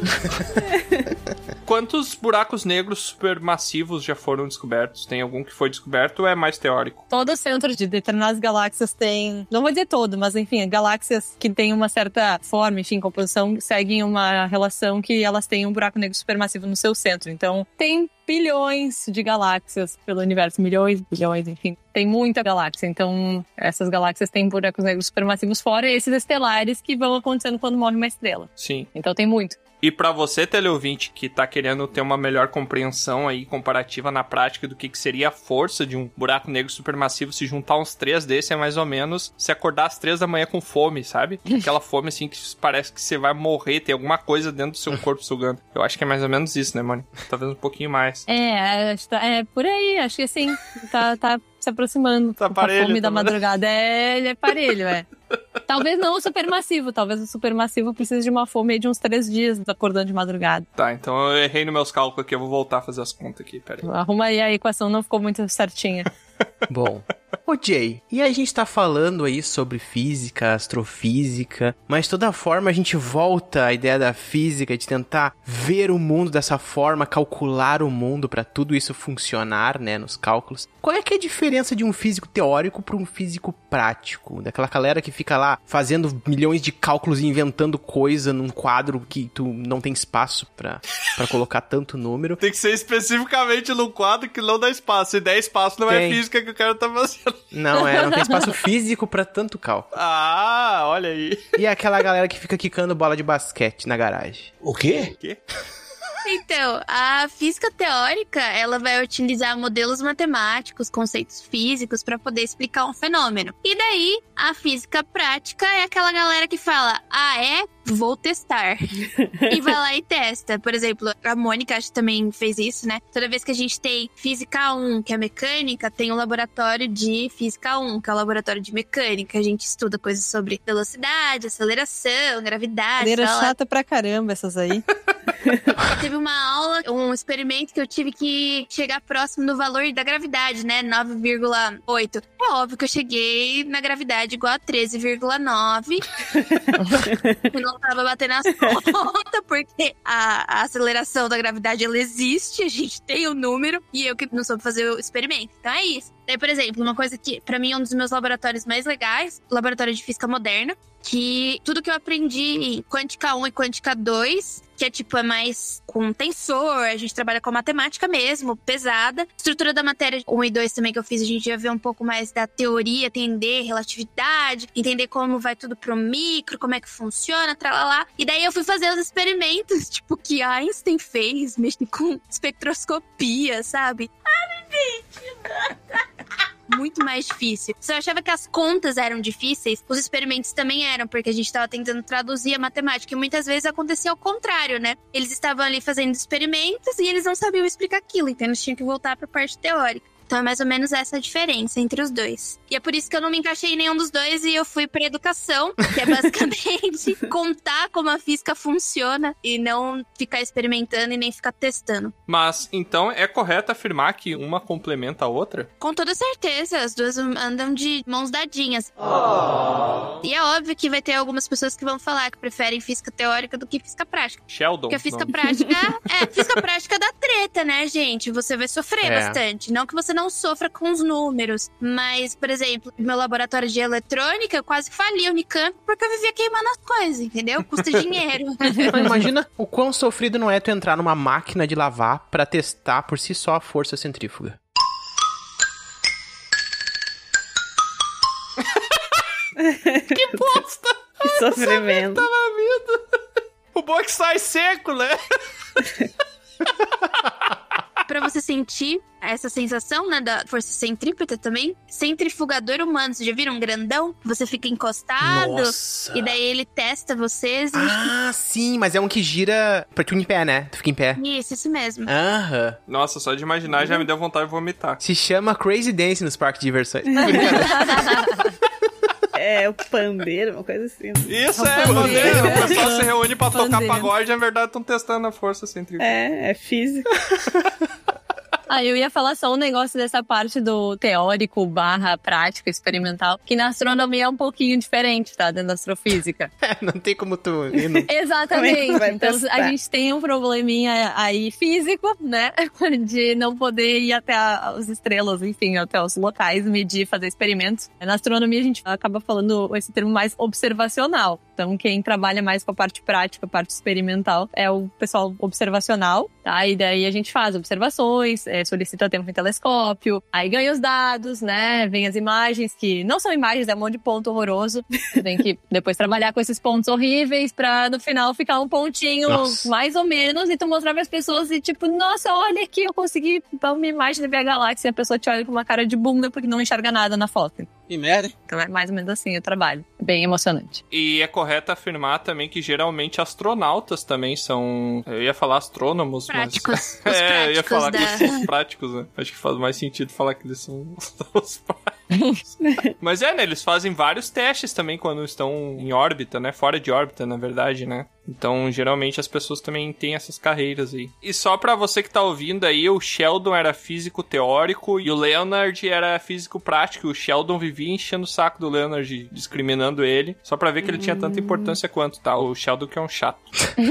(laughs) Quantos buracos negros supermassivos já foram descobertos? Tem algum que foi descoberto ou é mais teórico? Todo centro de determinadas galáxias tem. Não vou dizer todo, mas enfim, galáxias que têm uma certa forma, enfim, composição, seguem uma relação que elas têm um buraco negro supermassivo no seu centro. Então, tem bilhões de galáxias pelo universo, milhões, bilhões, enfim. Tem muita galáxia. Então, essas galáxias têm buracos negros supermassivos, fora esses estelares que vão acontecendo quando morre uma estrela. Sim. Então, tem muito. E pra você, teleouvinte, que tá querendo ter uma melhor compreensão aí comparativa na prática do que, que seria a força de um buraco negro supermassivo, se juntar uns três desse é mais ou menos se acordar às três da manhã com fome, sabe? (laughs) Aquela fome assim que parece que você vai morrer, tem alguma coisa dentro do seu corpo sugando. Eu acho que é mais ou menos isso, né, mano? Talvez um pouquinho mais. É, acho que tá- é por aí, acho que assim, tá, tá se aproximando. Tá com a parelho, fome tá da parelho. madrugada. É, ele é parelho, é. (laughs) Talvez não o supermassivo, talvez o supermassivo precise de uma fome de uns três dias acordando de madrugada. Tá, então eu errei nos meus cálculos aqui, eu vou voltar a fazer as contas aqui, peraí. Arruma aí a equação, não ficou muito certinha. (laughs) Bom. Ô Jay, e a gente tá falando aí sobre física, astrofísica, mas de toda forma a gente volta à ideia da física, de tentar ver o mundo dessa forma, calcular o mundo pra tudo isso funcionar, né, nos cálculos. Qual é que é a diferença de um físico teórico pra um físico prático? Daquela galera que fica lá fazendo milhões de cálculos e inventando coisa num quadro que tu não tem espaço pra pra colocar tanto número. Tem que ser especificamente num quadro que não dá espaço. Se der espaço, não é Tem. Física que o cara tá fazendo. Não, é, não tem espaço físico pra tanto cálculo. Ah, olha aí. E aquela galera que fica quicando bola de basquete na garagem. O quê? Quê? Então, a física teórica, ela vai utilizar modelos matemáticos, conceitos físicos para poder explicar um fenômeno. E daí, a física prática é aquela galera que fala: "Ah, é? Vou testar". e vai lá e testa. Por exemplo, a Mônica acho que também fez isso, né? Toda vez que a gente tem física 1, que é mecânica, tem o laboratório de física 1, que é o laboratório de mecânica. A gente estuda coisas sobre velocidade, aceleração, gravidade, Cadeira chata pra caramba essas aí. (laughs) Teve uma aula, um experimento que eu tive que chegar próximo do valor da gravidade, né? 9,8. É óbvio que eu cheguei na gravidade igual a 13,9. (laughs) eu não tava batendo as contas, (laughs) porque a, a aceleração da gravidade, ela existe, a gente tem o número, e eu que não soube fazer o experimento. Então é isso. Daí, por exemplo, uma coisa que pra mim é um dos meus laboratórios mais legais, laboratório de física moderna, que tudo que eu aprendi em Quântica 1 e Quântica 2, que é tipo, é mais com tensor, a gente trabalha com matemática mesmo, pesada. Estrutura da matéria 1 e 2 também que eu fiz, a gente já vê um pouco mais da teoria, entender relatividade, entender como vai tudo pro micro, como é que funciona, tralalá. E daí eu fui fazer os experimentos, (laughs) tipo, que Einstein fez, mexendo (laughs) com espectroscopia, sabe? Ai, gente! (laughs) muito mais difícil. Se eu achava que as contas eram difíceis, os experimentos também eram, porque a gente estava tentando traduzir a matemática. E muitas vezes acontecia ao contrário, né? Eles estavam ali fazendo experimentos e eles não sabiam explicar aquilo, então eles tinham que voltar para a parte teórica. Então é mais ou menos essa a diferença entre os dois. E é por isso que eu não me encaixei em nenhum dos dois e eu fui pra educação, que é basicamente (laughs) contar como a física funciona e não ficar experimentando e nem ficar testando. Mas então é correto afirmar que uma complementa a outra? Com toda certeza, as duas andam de mãos dadinhas. E é óbvio que vai ter algumas pessoas que vão falar que preferem física teórica do que física prática. Sheldon. Porque a física nome. prática (laughs) é física prática da treta, né, gente? Você vai sofrer É. bastante. Não que você não sofra com os números, mas, por exemplo, meu laboratório de eletrônica, eu quase fali a Unicamp porque eu vivia queimando as coisas, entendeu? Custa dinheiro. (laughs) (laughs) Imagina o quão sofrido não é tu entrar numa máquina de lavar pra testar por si só a força centrífuga. (laughs) que bosta! Que sofrimento. Tá. O que sai seco, né? Pra você sentir essa sensação, né, da força centrípeta também. Centrifugador humano, vocês já viram um grandão? Você fica encostado Nossa. e daí ele testa vocês. e- Ah, sim, mas é um que gira pra tu em pé, né? Tu fica em pé. Isso, isso mesmo. Aham. Nossa, só de imaginar já me deu vontade de vomitar. Se chama Crazy Dance nos parques de diversões. (laughs) (laughs) (laughs) É, o pandeiro, uma coisa assim. Isso é, Pandeiro. bandeira. O pessoal se reúne pra tocar Pandeiro. pagode, na verdade estão testando a força centrífuga. É, é físico. (laughs) (laughs) Ah, eu ia falar só um negócio dessa parte do teórico barra prático, experimental, que na astronomia é um pouquinho diferente, tá? Dentro da astrofísica. (laughs) Não tem como tu ir no... Como é que Exatamente. Então a gente tem um probleminha aí físico, né? (laughs) De não poder ir até as estrelas, enfim, até os locais, medir, fazer experimentos. Na astronomia a gente acaba falando esse termo mais observacional. Então quem trabalha mais com a parte prática, a parte experimental, é o pessoal observacional, tá? E daí a gente faz observações, é, solicita tempo em telescópio, aí ganha os dados, né? Vem as imagens que não são imagens, é um monte de ponto horroroso. Você tem que depois trabalhar com esses pontos horríveis pra no final ficar um pontinho Nossa. mais ou menos e tu mostrar pras pessoas e tipo, nossa, olha aqui, eu consegui dar uma imagem da Via Galáxia e a pessoa te olha com uma cara de bunda porque não enxerga nada na foto. Que merda. Então é mais ou menos assim o trabalho. Bem emocionante. E é correto afirmar também que geralmente astronautas também são. Eu ia falar astrônomos, Práticos. mas. (laughs) Os é, eu ia práticos falar da- que eles são os práticos, né? Acho que faz mais sentido falar que eles são (laughs) os práticos. (laughs) mas é, né? Eles fazem vários testes também quando estão em órbita, né? Fora de órbita, na verdade, né? Então, geralmente as pessoas também têm essas carreiras aí. E só pra você que tá ouvindo aí, o Sheldon era físico teórico e o Leonard era físico prático. O Sheldon vivia enchendo o saco do Leonard, discriminando ele, só pra ver que ele tinha tanta importância quanto, tá? O Sheldon que é um chato. (laughs)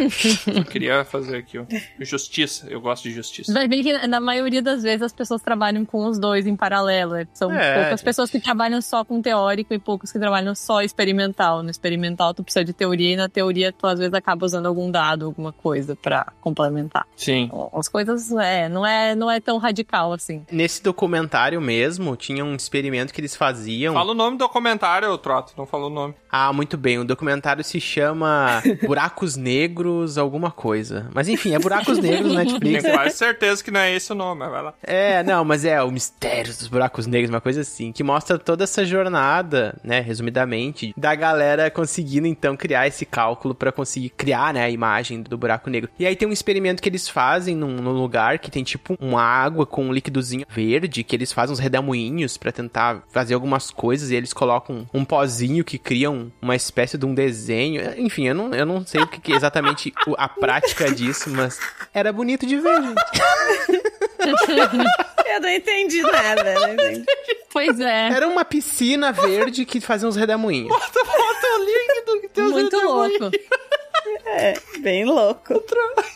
Só queria fazer aqui, ó. Justiça, eu gosto de justiça. Vai ver que na maioria das vezes as pessoas trabalham com os dois em paralelo. né? São É, poucas pessoas que trabalham só com teórico e poucos que trabalham só experimental. No experimental tu precisa de teoria e na teoria tu às vezes acaba usando algum dado, alguma coisa pra complementar. Sim. As coisas, é, não é, não é tão radical assim. Nesse documentário mesmo, tinha um experimento que eles faziam. Fala o nome do documentário, Troto, não falou o nome. Ah, muito bem. O documentário se chama (laughs) Buracos Negros, alguma coisa. Mas enfim, é Buracos Negros na Netflix. Tenho quase certeza que não é esse o nome, mas vai lá. É, não, mas é o mistério dos buracos negros, uma coisa assim, que mostra toda essa jornada, né, resumidamente, da galera conseguindo então criar esse cálculo pra conseguir criar, né, a imagem do buraco negro. E aí tem um experimento que eles fazem num, num lugar que tem tipo uma água com um líquidozinho verde, que eles fazem uns redemoinhos pra tentar fazer algumas coisas e eles colocam um pozinho que cria um- uma espécie de um desenho. Enfim, eu não, eu não sei o que, que é exatamente o- a prática disso, mas era bonito de ver, gente. (laughs) Eu não entendi nada, não entendi. Pois é. Era uma piscina verde que fazia uns redemoinhos. Bota o link do que tem os Muito redemoinhos. louco. É, bem louco.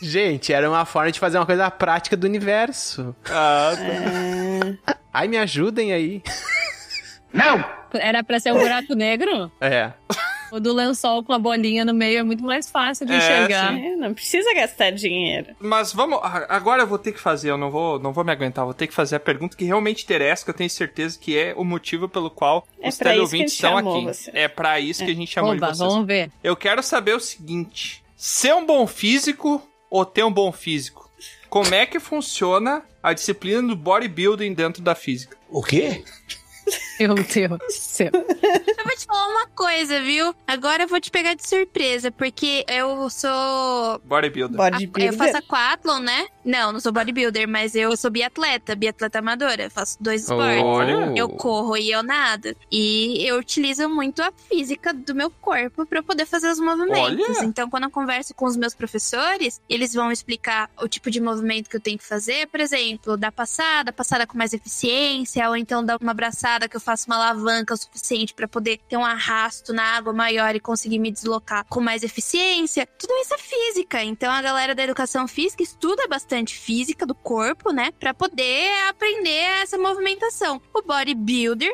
Gente, era uma forma de fazer uma coisa prática do universo. Ah, É, Ai, me ajudem aí. Era pra ser um buraco negro? É. O do lençol com a bolinha no meio é muito mais fácil de É, enxergar. é, não precisa gastar dinheiro. Mas vamos. Agora eu vou ter que fazer, eu não vou, não vou me aguentar, vou ter que fazer a pergunta que realmente interessa, que eu tenho certeza que é o motivo pelo qual É os teleouvintes estão aqui. você. É pra isso que a gente chamou Oba, de vocês. vamos ver. Eu quero saber o seguinte: ser um bom físico ou ter um bom físico? Como é que funciona a disciplina do bodybuilding dentro da física? O quê? (laughs) (laughs) Meu Deus do céu. Eu vou te falar uma coisa, viu? Agora eu vou te pegar de surpresa, porque eu sou. Bodybuilder. Bodybuilder. eu faço aquatlon, né? Não, não sou bodybuilder, mas eu sou biatleta, biatleta amadora. Eu faço dois esportes. Olha. Eu corro e eu nado. E eu utilizo muito a física do meu corpo pra eu poder fazer os movimentos. Olha. Então, quando eu converso com os meus professores, eles vão explicar o tipo de movimento que eu tenho que fazer. Por exemplo, dar passada, passada com mais eficiência, ou então dar uma abraçada que eu faço uma alavanca o suficiente pra poder ter um arrasto na água maior e conseguir me deslocar com mais eficiência. Tudo isso é física. Então, a galera da educação física estuda bastante física do corpo, né? Pra poder aprender essa movimentação. O bodybuilder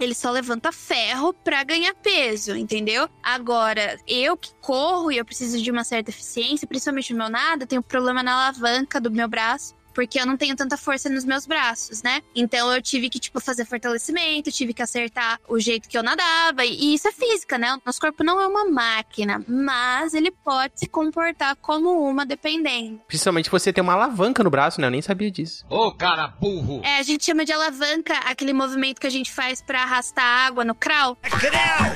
ele só levanta ferro pra ganhar peso, entendeu? Agora, eu que corro e eu preciso de uma certa eficiência, principalmente no meu nado, eu tenho problema na alavanca do meu braço. Porque eu não tenho tanta força nos meus braços, né? Então eu tive que, tipo, fazer fortalecimento, tive que acertar o jeito que eu nadava. E isso é física, né? Nosso corpo não é uma máquina, mas ele pode se comportar como uma dependendo. Principalmente você tem uma alavanca no braço, né? Eu nem sabia disso. Ô, cara burro! É, a gente chama de alavanca aquele movimento que a gente faz pra arrastar água no crawl.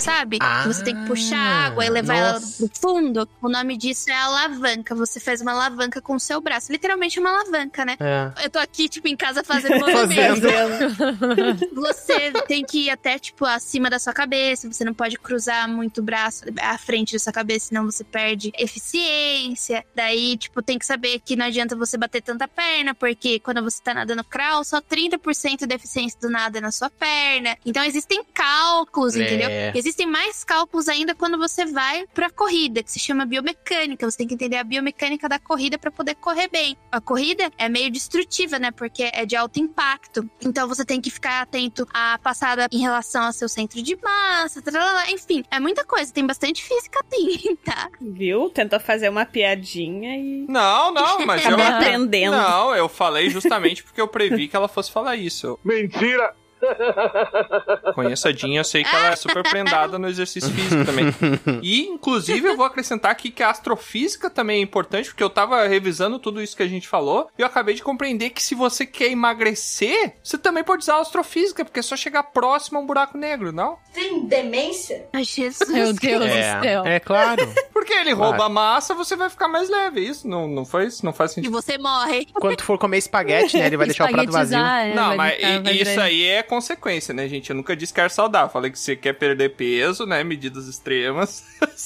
Sabe? Ah, que você tem que puxar a água e levar ela nossa. pro fundo. O nome disso é alavanca. Você faz uma alavanca com o seu braço. Literalmente uma alavanca, né? É. Eu tô aqui, tipo, em casa fazendo (laughs) movimento. Fazendo. (laughs) Você tem que ir até, tipo, acima da sua cabeça. Você não pode cruzar muito o braço à frente da sua cabeça, senão você perde eficiência. Daí, tipo, tem que saber que não adianta você bater tanta perna, porque quando você tá nadando crawl, só 30% da eficiência do nada é na sua perna. Então, existem cálculos, É. entendeu? Existem mais cálculos ainda quando você vai pra corrida, que se chama biomecânica. Você tem que entender a biomecânica da corrida pra poder correr bem. A corrida é meio destrutiva, né? Porque é de alto impacto. Então você tem que ficar atento à passada em relação ao seu centro de massa, tralala. enfim, é muita coisa. Tem bastante física, (laughs) tem, tá? Viu? Tentou fazer uma piadinha e. Não, não, mas (laughs) eu. Acabei aprendendo. Não, eu falei justamente porque eu previ que ela fosse falar isso. Mentira! (laughs) Conheço a Jean, eu sei que ela é super prendada no exercício físico também. (laughs) E, inclusive, eu vou acrescentar aqui que a astrofísica também é importante, porque eu tava revisando tudo isso que a gente falou, e eu acabei de compreender que se você quer emagrecer, você também pode usar a astrofísica, porque é só chegar próximo a um buraco negro, não? Tem demência? Ai, Jesus. Meu Deus É, do céu. é claro. (laughs) Porque ele Claro. rouba a massa, você vai ficar mais leve. Isso não, não, faz, não faz E sentido. você morre. Quando for comer espaguete, né? Ele vai deixar o prato vazio. É, Não, mas vai i- isso aí é consequência, né, gente? Eu nunca disse que era saudável. Falei que você quer perder peso, né? Medidas extremas. (laughs)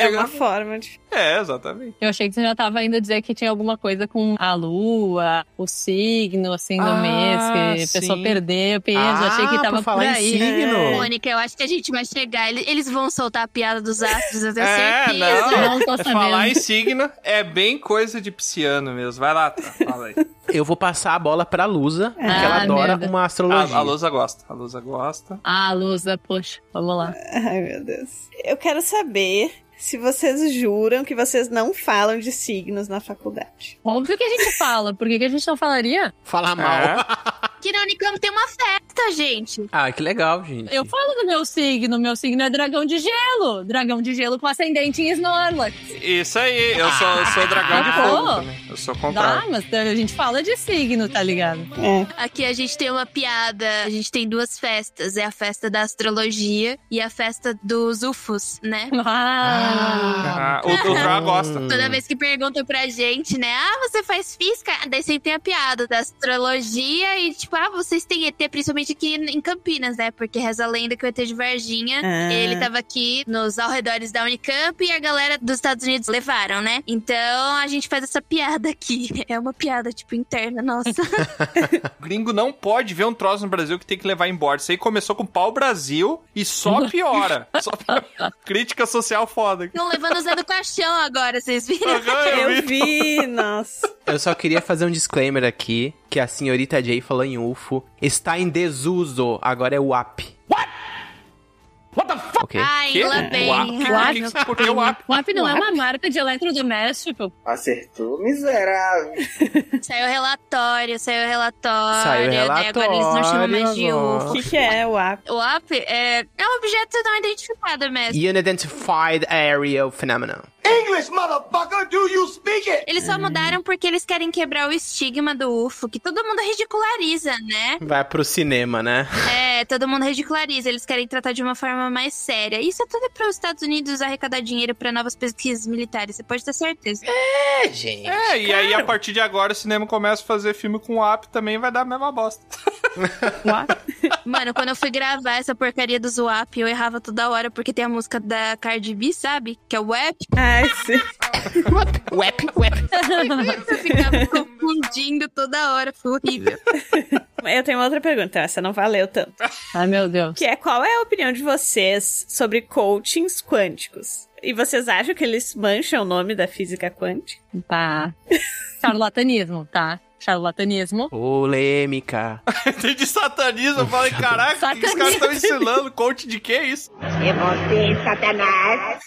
É uma forma de. É, exatamente. Eu achei que você já tava indo dizer que tinha alguma coisa com a lua, o signo, assim, do Ah, mês, que a pessoa perdeu peso. Ah, achei que tava por falar por em aí. signo. É. Mônica, eu acho que a gente vai chegar. Eles, vão soltar a piada dos astros, eu tenho É, certeza. não. Não tô sabendo. Falar em signo é bem coisa de pisciano mesmo. Vai lá, tá? Fala aí. Eu vou passar a bola pra Lusa, porque Ah, ela adora merda. uma astrologia. A, a Lusa gosta. A Lusa gosta. Ah, Lusa, poxa, vamos lá. Ai, meu Deus. Eu quero saber se vocês juram que vocês não falam de signos na faculdade. Óbvio que a gente fala, por que, que a gente não falaria? Fala mal. É. (laughs) Aqui na Unicamp tem uma festa, gente. Ah, que legal, gente. Eu falo do meu signo, meu signo é dragão de gelo. Dragão de gelo com ascendente em Snorlax. Isso aí. Eu sou, eu sou dragão de Ah, fogo também. Eu sou contrário. mas a gente fala de signo, tá ligado? É. Aqui a gente tem uma piada. A gente tem duas festas. É a festa da astrologia e a festa dos UFOs, né? Ah, Ah, o, o Troll gosta. Toda vez que perguntam pra gente, né? Ah, você faz física? Daí sempre tem a piada da astrologia e, tipo, ah, vocês têm ET, principalmente aqui em Campinas, né? Porque reza a lenda que o ET de Varginha, Ah. ele tava aqui nos arredores da Unicamp e a galera dos Estados Unidos levaram, né? Então a gente faz essa piada aqui. (laughs) É uma piada, tipo, interna, nossa. O (laughs) (laughs) gringo não pode ver um troço no Brasil que tem que levar embora. Isso aí começou com pau Brasil e só piora. Só piora. Crítica social foda. Estão levando Zé do Caixão agora, vocês viram? Aham, Eu vi, nossa. Eu só queria fazer um disclaimer aqui, que a senhorita Jay falou em UFO. Está em desuso, agora é WAP. What? What the fuck? Ok. Ai, Que? lá bem. WAP? o app não é uma marca de eletrodoméstico. Acertou, miserável. (laughs) Saiu relatório, saiu relatório. Saiu né? Agora eles não chamam mais de relatório O UFO. que, que é o app? O AP é, é um objeto não identificado mesmo. Unidentified Aerial Phenomenon. English, motherfucker, do you speak it? Eles só mudaram porque eles querem quebrar o estigma do UFO, que todo mundo ridiculariza, né? Vai pro cinema, né? É, todo mundo ridiculariza. Eles querem tratar de uma forma mais séria. Isso é tudo para os Estados Unidos arrecadar dinheiro para novas pesquisas militares, você pode ter certeza. É, gente. É, e aí a partir de agora o cinema começa a fazer filme com WAP também vai dar a mesma bosta. (laughs) Mano, quando eu fui gravar essa porcaria do Zwap, eu errava toda hora porque tem a música da Cardi B, sabe? Que é o WAP. Ai, sim. (laughs) Wep, wep. Eu ficava confundindo toda hora, foi horrível. Eu tenho outra pergunta, essa não valeu tanto. Ai, meu Deus. Que é qual é a opinião de vocês sobre coachings quânticos? E vocês acham que eles mancham o nome da física quântica? Tá. (laughs) Charlatanismo, tá? Charlatanismo. Polêmica. (laughs) Entendi satanismo, eu falei, caraca, o que os caras estão ensinando? Coach de que isso? É você, Satanás.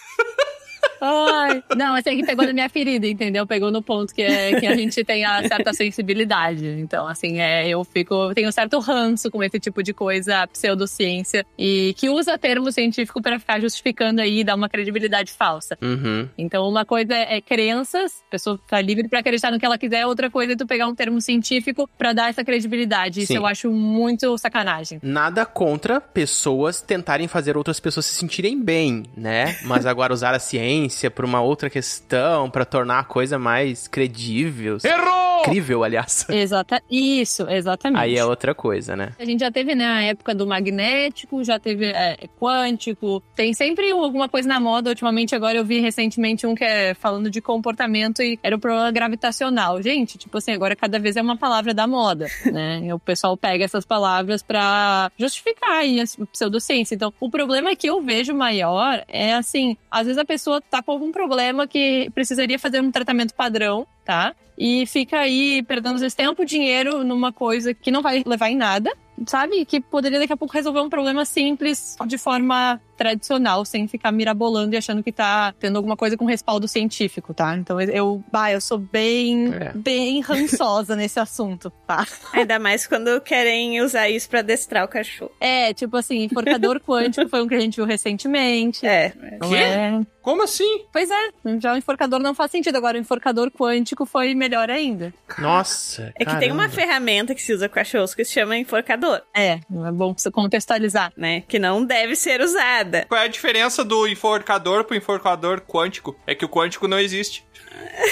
Ai, não, esse aqui pegou na minha ferida, entendeu? Pegou no ponto que, é, que a gente tem a certa sensibilidade. Então, assim, é, eu fico. Tenho um certo ranço com esse tipo de coisa, pseudociência, e que usa termo científico para ficar justificando aí e dar uma credibilidade falsa. Uhum. Então, uma coisa é crenças, a pessoa tá livre para acreditar no que ela quiser, outra coisa é tu pegar um termo científico para dar essa credibilidade. Isso Sim. eu acho muito sacanagem. Nada contra pessoas tentarem fazer outras pessoas se sentirem bem, né? Mas agora usar a ciência pra uma outra questão, pra tornar a coisa mais credível. Errou! Crível, aliás. Exata, isso, exatamente. Aí é outra coisa, né? A gente já teve, né, a época do magnético, já teve é, quântico. Tem sempre alguma coisa na moda. Ultimamente, agora eu vi recentemente um que é falando de comportamento e era o problema gravitacional. Gente, tipo assim, agora cada vez é uma palavra da moda, (laughs) né? E o pessoal pega essas palavras pra justificar aí a pseudociência. Então, o problema que eu vejo maior é assim, às vezes a pessoa tá com algum problema que precisaria fazer um tratamento padrão, tá? E fica aí perdendo vezes tempo, dinheiro numa coisa que não vai levar em nada, sabe? Que poderia daqui a pouco resolver um problema simples de forma tradicional, sem ficar mirabolando e achando que tá tendo alguma coisa com respaldo científico, tá? Então eu, bah, eu sou bem, É. bem rançosa nesse assunto, tá? (laughs) Ainda mais quando querem usar isso pra adestrar o cachorro. É, tipo assim, enforcador (laughs) quântico foi um que a gente viu recentemente. É. Não Quê? é? Como assim? Pois é, já o enforcador não faz sentido. Agora o enforcador quântico foi melhor ainda. Nossa. É que tem uma caramba. ferramenta que se usa com cachorros que se chama enforcador, É, é bom você contextualizar. né? Que não deve ser usada. Qual é a diferença do enforcador pro enforcador quântico? É que o quântico não existe.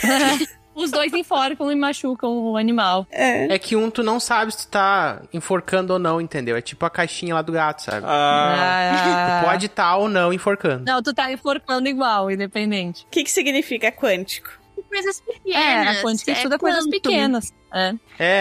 (laughs) Os dois enforcam e machucam o animal. É que um tu não sabe se tu tá enforcando ou não, entendeu? É tipo a caixinha lá do gato, sabe? Ah, Ah. Tu pode estar ou não enforcando. Não, tu tá enforcando igual, independente. O que, que significa quântico? Coisas É, pequenas. a quântica é estuda coisas quantum. pequenas. É.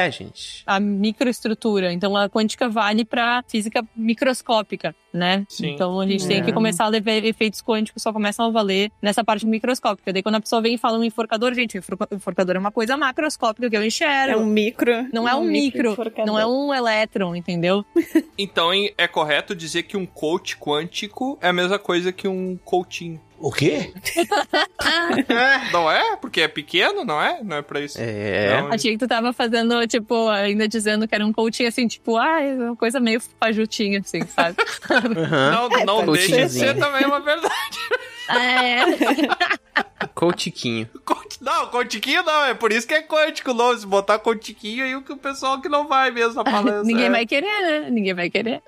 É, gente. A microestrutura. Então a quântica vale pra física microscópica, né? Sim. Então a gente É. tem que começar a levar efeitos quânticos só começam a valer nessa parte microscópica. Daí quando a pessoa vem e fala um enforcador, gente, enforcador é uma coisa macroscópica que eu enxergo. É um micro. Não é um micro, enforcador. não é um elétron, entendeu? (laughs) então é correto dizer que um coach quântico é a mesma coisa que um coachinho. O quê? (laughs) Não é? Porque é pequeno, não é? Não é pra isso. É. Não, Achei que tu tava fazendo, tipo, ainda dizendo que era um coaching assim, tipo, ah, é uma coisa meio fajutinha, assim, sabe? (laughs) Aham. não, não pode deixa de ser. também uma verdade. é. (laughs) Coutiquinho. Não, contiquinho não, é por isso que é quântico, não. Se botar contiquinho aí o pessoal que não vai mesmo na palestra. (laughs) Ninguém é. vai querer, né? Ninguém vai querer.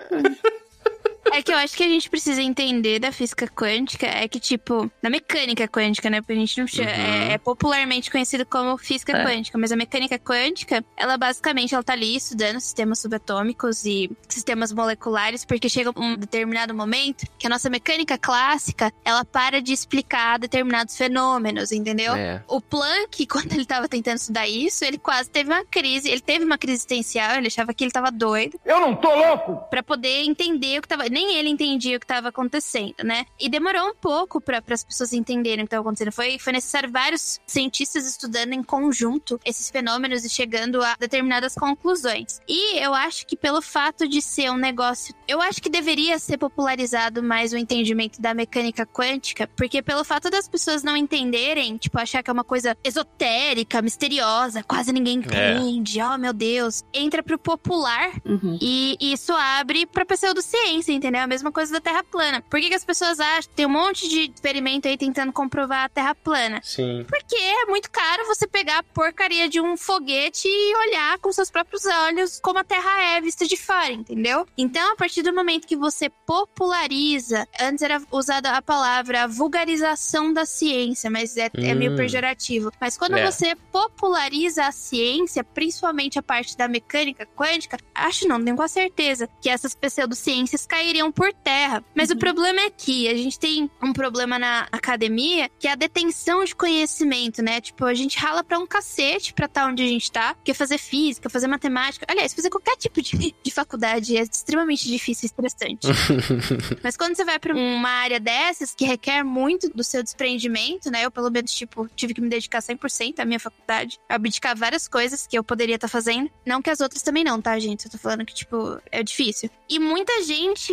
É que eu acho que a gente precisa entender da física quântica é que, tipo, da mecânica quântica, né? Porque a gente não chama. É, é popularmente conhecido como física É. quântica, mas a mecânica quântica, ela basicamente ela tá ali estudando sistemas subatômicos e sistemas moleculares, porque chega um determinado momento que a nossa mecânica clássica ela para de explicar determinados fenômenos, entendeu? É. O Planck, (laughs) quando ele tava tentando estudar isso, ele quase teve uma crise. Ele teve uma crise existencial, ele achava que ele tava doido Eu não tô louco! Pra poder entender o que tava. Nem ele entendia o que tava acontecendo, né? E demorou um pouco para as pessoas entenderem o que tava acontecendo. Foi, foi necessário vários cientistas estudando em conjunto esses fenômenos e chegando a determinadas conclusões. E eu acho que pelo fato de ser um negócio. Eu acho que deveria ser popularizado mais o entendimento da mecânica quântica, porque pelo fato das pessoas não entenderem, tipo, achar que é uma coisa esotérica, misteriosa, quase ninguém É. entende, oh meu Deus, entra pro popular Uhum. e isso abre pra pseudociência, entendeu? A mesma coisa da Terra plana. Por que, que as pessoas acham? Tem um monte de experimento aí tentando comprovar a Terra plana. Sim. Porque é muito caro você pegar a porcaria de um foguete e olhar com seus próprios olhos como a Terra é vista de fora, entendeu? Então, a partir do momento que você populariza, antes era usada a palavra vulgarização da ciência, mas é, é meio Hum. pejorativo. Mas quando É. você populariza a ciência, principalmente a parte da mecânica quântica, acho não, tenho quase certeza que essas pseudociências cairiam por terra. Mas o problema é que a gente tem um problema na academia, que é a detenção de conhecimento, né? Tipo, a gente rala pra um cacete pra estar onde a gente tá, porque fazer física, fazer matemática, aliás, fazer qualquer tipo de, (laughs) de faculdade é extremamente difícil e estressante. (laughs) Mas quando você vai pra uma área dessas, que requer muito do seu desprendimento, né? Eu, pelo menos, tipo, tive que me dedicar 100% à minha faculdade, abdicar várias coisas que eu poderia estar fazendo. Não que as outras também não, tá, gente? Eu tô falando que, tipo, é difícil. E muita gente,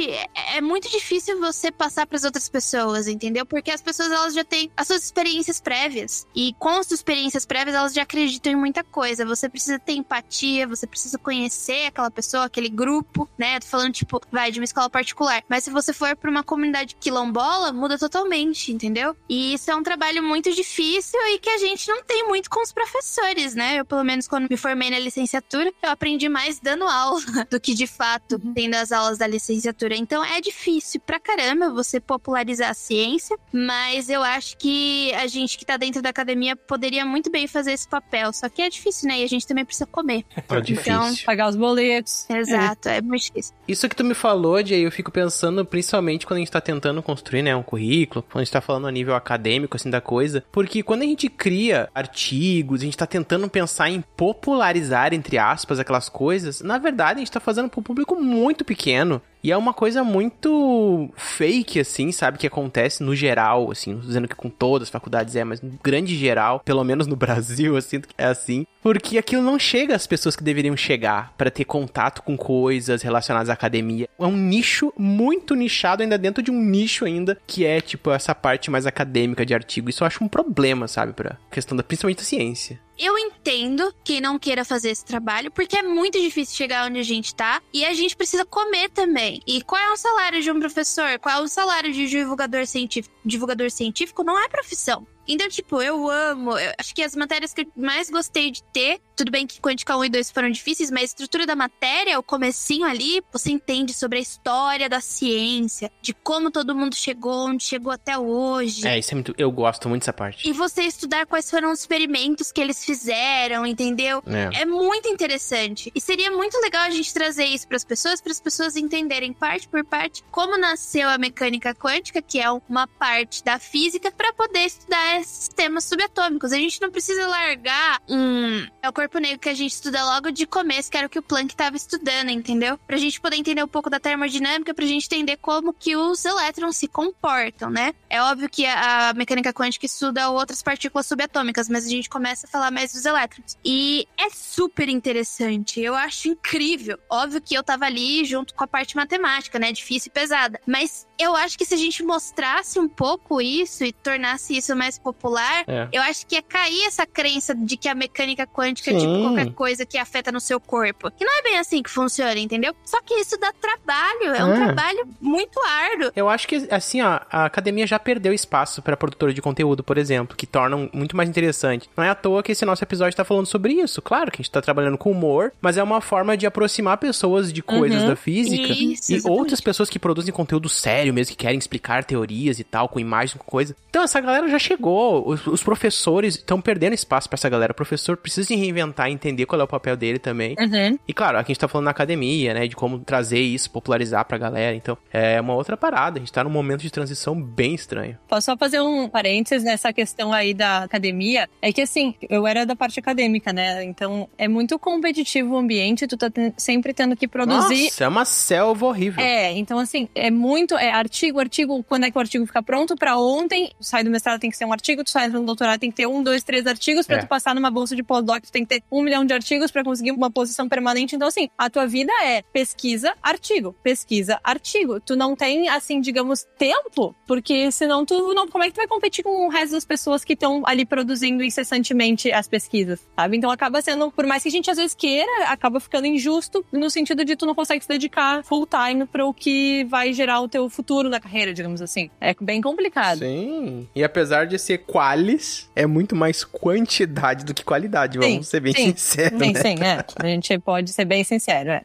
é, muito difícil você passar pras outras pessoas, entendeu? Porque as pessoas elas já têm as suas experiências prévias. E com as suas experiências prévias, elas já acreditam em muita coisa. Você precisa ter empatia, você precisa conhecer aquela pessoa, aquele grupo, né? Tô falando, tipo, vai de uma escola particular. Mas se você for pra uma comunidade quilombola, muda totalmente, entendeu? E isso é um trabalho muito difícil e que a gente não tem muito com os professores, né? Eu, pelo menos, quando me formei na licenciatura, eu aprendi mais dando aula (laughs) do que de fato tendo as aulas da licenciatura. Então é difícil pra caramba você popularizar a ciência, mas eu acho que a gente que tá dentro da academia poderia muito bem fazer esse papel. Só que é difícil, né? E a gente também precisa comer. É difícil. Então, Pagar os boletos. exato, é, muito difícil. Isso que tu me falou, Jay, eu fico pensando principalmente quando a gente tá tentando construir, né, um currículo, quando a gente tá falando a nível acadêmico, assim, da coisa, porque quando a gente cria artigos, a gente tá tentando pensar em popularizar, entre aspas, aquelas coisas, na verdade a gente tá fazendo pra um público muito pequeno. E é uma coisa muito fake, assim, sabe? Que acontece no geral, assim. Não dizendo que com todas as faculdades é, mas no grande geral, pelo menos no (laughs) Brasil, eu sinto que é assim. Porque aquilo não chega às pessoas que deveriam chegar para ter contato com coisas relacionadas à academia. É um nicho muito nichado, ainda dentro de um nicho ainda, que é, tipo, essa parte mais acadêmica de artigo. Isso eu acho um problema, sabe? Pra questão da, principalmente da ciência. Eu entendo quem não queira fazer esse trabalho, porque é muito difícil chegar onde a gente tá e a gente precisa comer também. E qual é o salário de um professor? Qual é o salário de divulgador científico? Divulgador científico não é profissão. Então, tipo, eu amo. Eu acho que as matérias que eu mais gostei de ter, tudo bem que Quântica 1 e 2 foram difíceis, mas a estrutura da matéria, o comecinho ali, você entende sobre a história da ciência, de como todo mundo chegou, onde chegou até hoje. É, isso é muito. Eu gosto muito dessa parte. E você estudar quais foram os experimentos que eles fizeram, entendeu? É. É muito interessante. E seria muito legal a gente trazer isso para as pessoas, para as pessoas entenderem parte por parte como nasceu a mecânica quântica, que é uma parte da física, para poder estudar esses temas subatômicos. A gente não precisa largar um. É o corpo negro que a gente estuda logo de começo, que era o que o Planck estava estudando, entendeu? Pra gente poder entender um pouco da termodinâmica, pra gente entender como que os elétrons se comportam, né? É óbvio que a, a mecânica quântica estuda outras partículas subatômicas, mas a gente começa a falar mais dos elétrons. E é super interessante. Eu acho incrível. Óbvio que eu tava ali junto com a parte matemática, né? Difícil e pesada. Mas eu acho que se a gente mostrasse um pouco isso e tornasse isso mais popular, É. eu acho que ia cair essa crença de que a mecânica quântica é Sim. tipo qualquer coisa que afeta no seu corpo. Que não é bem assim que funciona, entendeu? Só que isso dá trabalho. É um É. trabalho muito árduo. Eu acho que, assim, ó, a academia já perdeu espaço pra produtora de conteúdo, por exemplo, que tornam muito mais interessante. Não é à toa que esse nosso episódio tá falando sobre isso. Claro que a gente tá trabalhando com humor, mas é uma forma de aproximar pessoas de coisas Uhum. da física Isso, e exatamente. outras pessoas que produzem conteúdo sério mesmo, que querem explicar teorias e tal, com imagens, com coisa. Então essa galera já chegou. Os, os professores estão perdendo espaço pra essa galera. O professor precisa se reinventar, entender qual é o papel dele também. Uhum. E claro, aqui a gente tá falando na academia, né? De como trazer isso, popularizar pra galera. Então, é uma outra parada. A gente tá num momento de transição bem estranho. Posso só fazer um parênteses nessa questão aí da academia? É que assim, eu era da parte acadêmica, né? Então é muito competitivo o ambiente, tu tá ten- sempre tendo que produzir. Nossa, é uma selva horrível. É, então assim, é muito, é artigo, artigo, quando é que o artigo fica pronto pra ontem, sai do mestrado tem que ser um artigo, tu sai do doutorado tem que ter um, dois, três artigos, pra É. tu passar numa bolsa de pós-doc tu tem que ter um milhão de artigos pra conseguir uma posição permanente, então assim, a tua vida é pesquisa, artigo, pesquisa, artigo, tu não tem, assim, digamos, tempo, porque senão tu não, como é que tu vai competir com o resto das pessoas que estão ali produzindo incessantemente as pesquisas, sabe? Então acaba sendo, por mais que a gente às vezes queira, acaba ficando injusto no sentido de tu não consegue se dedicar full time para o que vai gerar o teu futuro na carreira, digamos assim. É bem complicado. Sim. E apesar de ser qualis, é muito mais quantidade do que qualidade, Sim, vamos ser bem sim, sinceros, Sim, né? sim, é. A gente pode ser bem sincero, é.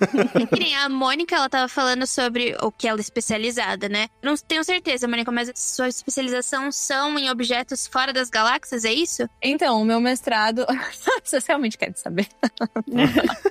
(laughs) Que nem a Mônica, ela tava falando sobre o que ela é especializada, né? Não tenho certeza, Mônica, mas a sua especialização são em objetos fora das galáxias, é isso? Então, o meu mestrado. (laughs) (laughs) Vocês realmente querem saber? (laughs)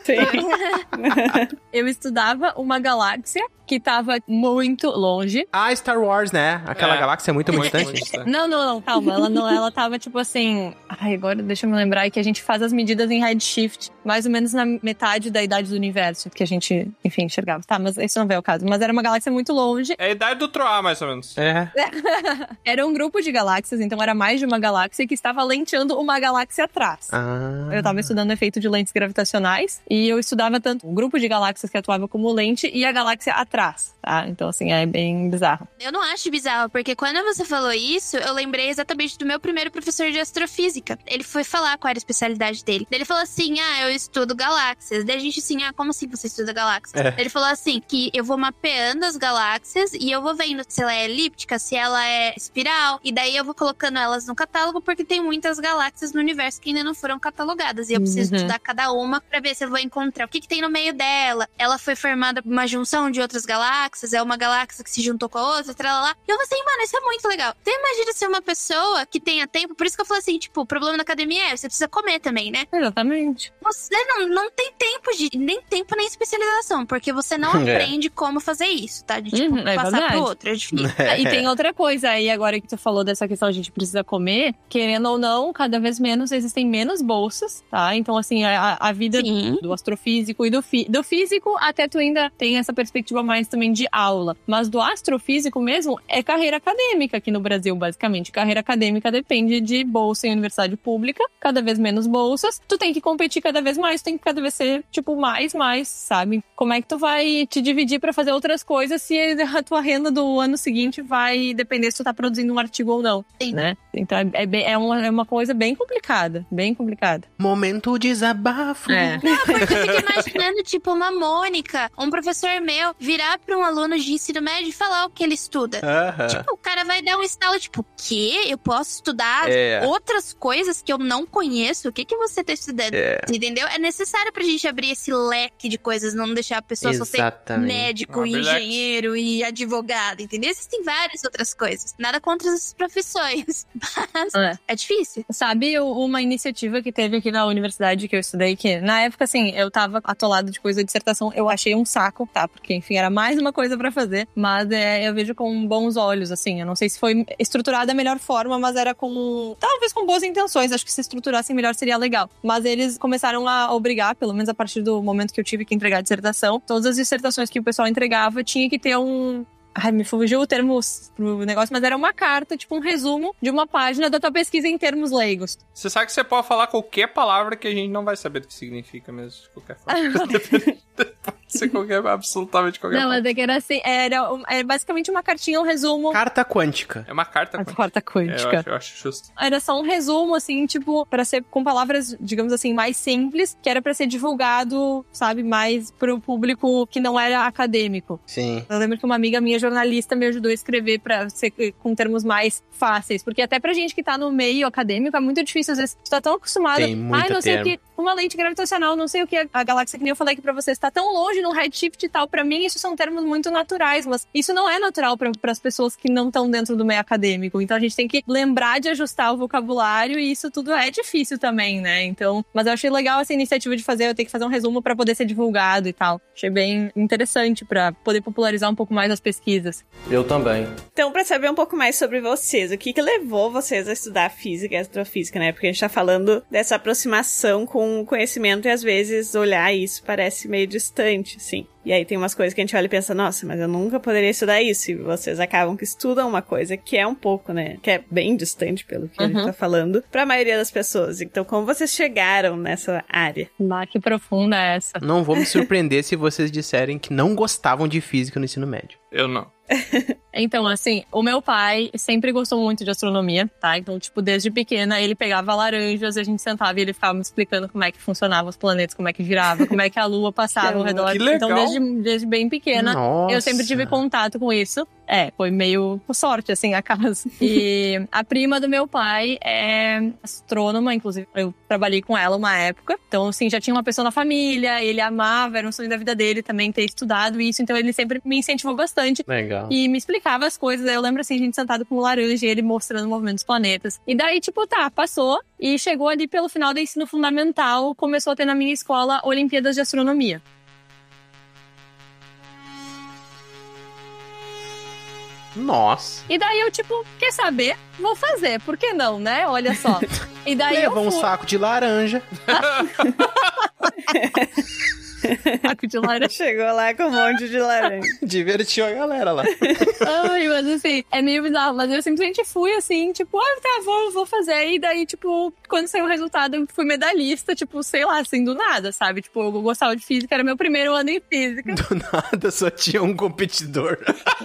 (laughs) Eu estudava uma galáxia que estava muito longe. Ah, Star Wars, né? Aquela É. galáxia muito, muito Muito, distante. Não, não, não, calma. Ela não, ela tava tipo assim. Ai, agora deixa eu me lembrar que a gente faz as medidas em redshift, mais ou menos na metade da idade do universo, que a gente, enfim, enxergava. Tá, mas isso não veio ao caso. Mas era uma galáxia muito longe. É a idade do Troá, mais ou menos. É. (laughs) era um grupo de galáxias, então era mais de uma galáxia que estava lenteando uma galáxia atrás. Ah. Eu tava estudando o efeito de lentes gravitacionais e eu estudava tanto o grupo de galáxias que atuava como lente e a galáxia atrás, tá? Então, assim, é bem bizarro. Eu não acho bizarro, porque quando você falou isso, eu lembrei exatamente do meu primeiro professor de astrofísica. Ele foi falar qual era a especialidade dele. Ele falou assim: Ah, eu estudo galáxias. Daí a gente assim, ah, como assim você estuda galáxias? É. Ele falou assim: que eu vou mapeando as galáxias e eu vou vendo se ela é elíptica, se ela é espiral. E daí eu vou colocando elas no catálogo, porque tem muitas galáxias no universo que ainda não foram catalogadas. E eu preciso Uhum. estudar cada uma pra ver se eu vou encontrar o que, que tem no meio dela. Ela foi formada por uma junção de outras galáxias, é uma galáxia que se juntou com a outra, tralala. E eu falei assim, mano, isso é muito legal. Então imagina ser uma pessoa que tenha tempo, por isso que eu falei assim, tipo, o problema na academia é você precisa comer também, né? Exatamente. Você não, não tem tempo de. Nem tempo nem especialização, porque você não (laughs) É. aprende como fazer isso, tá? De tipo, Uhum, é passar verdade. pro outro. É difícil. (laughs) E tem outra coisa aí, agora que tu falou dessa questão, a gente precisa comer, querendo ou não, cada vez menos existem menos bolsas, tá? Então, assim, a, a vida Sim. do astrofísico e do, fi, do físico, até tu ainda tem essa perspectiva mais também de aula. Mas do astrofísico mesmo, é carreira acadêmica aqui no Brasil, basicamente. Carreira acadêmica depende de bolsa em universidade pública, cada vez menos bolsas. Tu tem que competir cada vez mais, tu tem que cada vez ser, tipo, mais, mais, sabe? Como é que tu vai te dividir pra fazer outras coisas se a tua renda do ano seguinte vai depender se tu tá produzindo um artigo ou não, Sim. né? Então é, é, é uma, é uma coisa bem complicada, bem complicada. Momento desabafo. É. Porque eu fico imaginando, tipo, uma Mônica, um professor meu, virar pra um aluno de ensino médio e falar o que ele estuda. Aham. Tipo, o cara vai dar um estalo, tipo, o quê? Eu posso estudar É. outras coisas que eu não conheço? O que, que você tá estudando? É. Entendeu? É necessário pra gente abrir esse leque de coisas, não deixar a pessoa só ser Exatamente. médico, leque. engenheiro e advogado, entendeu? Existem várias outras coisas. Nada contra essas profissões, (laughs) mas É. é difícil. Sabe uma iniciativa que teve aqui na universidade que eu estudei, que na época, assim, eu tava atolado de coisa de dissertação, eu achei um saco, tá? Porque, enfim, era mais uma coisa pra fazer, mas é, eu vejo com bons olhos, assim. Eu não sei se foi estruturada da melhor forma, mas era com. talvez com boas intenções. Acho que se estruturassem melhor seria legal. Mas eles começaram a obrigar, pelo menos a partir do momento que eu tive que entregar a dissertação, todas as dissertações que o pessoal entregava tinha que ter um, Ai, me fugiu o termo pro negócio, mas era uma carta, tipo um resumo de uma página da tua pesquisa em termos leigos. Você sabe que você pode falar qualquer palavra que a gente não vai saber do que significa mesmo, de qualquer forma. (laughs) (laughs) pode ser qualquer, absolutamente qualquer Não, mas é que era assim, era, um- era basicamente uma cartinha, um resumo. Carta quântica. É uma carta A quântica. quarta É, eu, quântica. acho, eu acho justo. Era só um resumo, assim, tipo, pra ser com palavras, digamos assim, mais simples, que era pra ser divulgado, sabe, mais pro público que não era acadêmico. Sim. Eu lembro que uma amiga minha, jornalista, me ajudou a escrever pra ser com termos mais fáceis. Porque até pra gente que tá no meio acadêmico, é muito difícil. Às vezes, tu tá tão acostumado. Tem muito Ai, não sei o termo. que. Uma lente gravitacional, não sei o que. A galáxia que nem eu falei aqui pra vocês, tá tão longe no redshift e tal. Pra mim, isso são termos muito naturais. Mas isso não é natural pra as pessoas que não estão dentro do meio acadêmico. Então a gente tem que lembrar de ajustar o vocabulário. E isso tudo é difícil também, né? Então. Mas eu achei legal essa iniciativa de fazer. Eu ter que fazer um resumo pra poder ser divulgado e tal. Achei bem interessante pra poder popularizar um pouco mais as pesquisas. Eu também. Então, pra saber um pouco mais sobre vocês, o que que levou vocês a estudar física e astrofísica, né? Porque a gente tá falando dessa aproximação com o conhecimento e às vezes olhar isso parece meio distante, assim. E aí tem umas coisas que a gente olha e pensa, nossa, mas eu nunca poderia estudar isso. E vocês acabam que estudam uma coisa que é um pouco, né? Que é bem distante pelo que a gente Uhum. tá falando, pra maioria das pessoas. Então, como vocês chegaram nessa área? Bah, que profunda é essa. Não vou me (laughs) surpreender se vocês disserem que não gostavam de física no ensino médio. Eu não. (laughs) Então, assim, o meu pai sempre gostou muito de astronomia, tá? Então, tipo, desde pequena ele pegava laranjas, a gente sentava e ele ficava me explicando como é que funcionavam os planetas, como é que girava, como é que a lua passava (laughs) ao redor. Que legal. Então, desde, desde bem pequena, Nossa. eu sempre tive contato com isso. É, foi meio por sorte, assim, a casa. (laughs) E a prima do meu pai é astrônoma, inclusive eu trabalhei com ela uma época. Então, assim, já tinha uma pessoa na família, ele amava, era um sonho da vida dele também ter estudado isso. Então, ele sempre me incentivou bastante. Legal. E me explicava as coisas. Eu lembro assim, a gente sentado com o laranja e ele mostrando o movimento dos planetas. E daí, tipo, tá, passou. E chegou ali pelo final do ensino fundamental, começou a ter na minha escola Olimpíadas de Astronomia. Nossa. E daí eu, tipo, quer saber? Vou fazer, por que não, né? Olha só. (laughs) E daí Leva eu um fui... saco de laranja. (laughs) (laughs) saco de laranja. Chegou lá com um monte de laranja. (laughs) Divertiu a galera lá. Ai, mas assim, é meio bizarro. Mas eu simplesmente fui assim, tipo, ah, tá, vou, vou fazer. E daí, tipo, quando saiu o resultado, eu fui medalhista, tipo, sei lá, assim, do nada, sabe? Tipo, eu gostava de física, era meu primeiro ano em física. Do nada só tinha um competidor.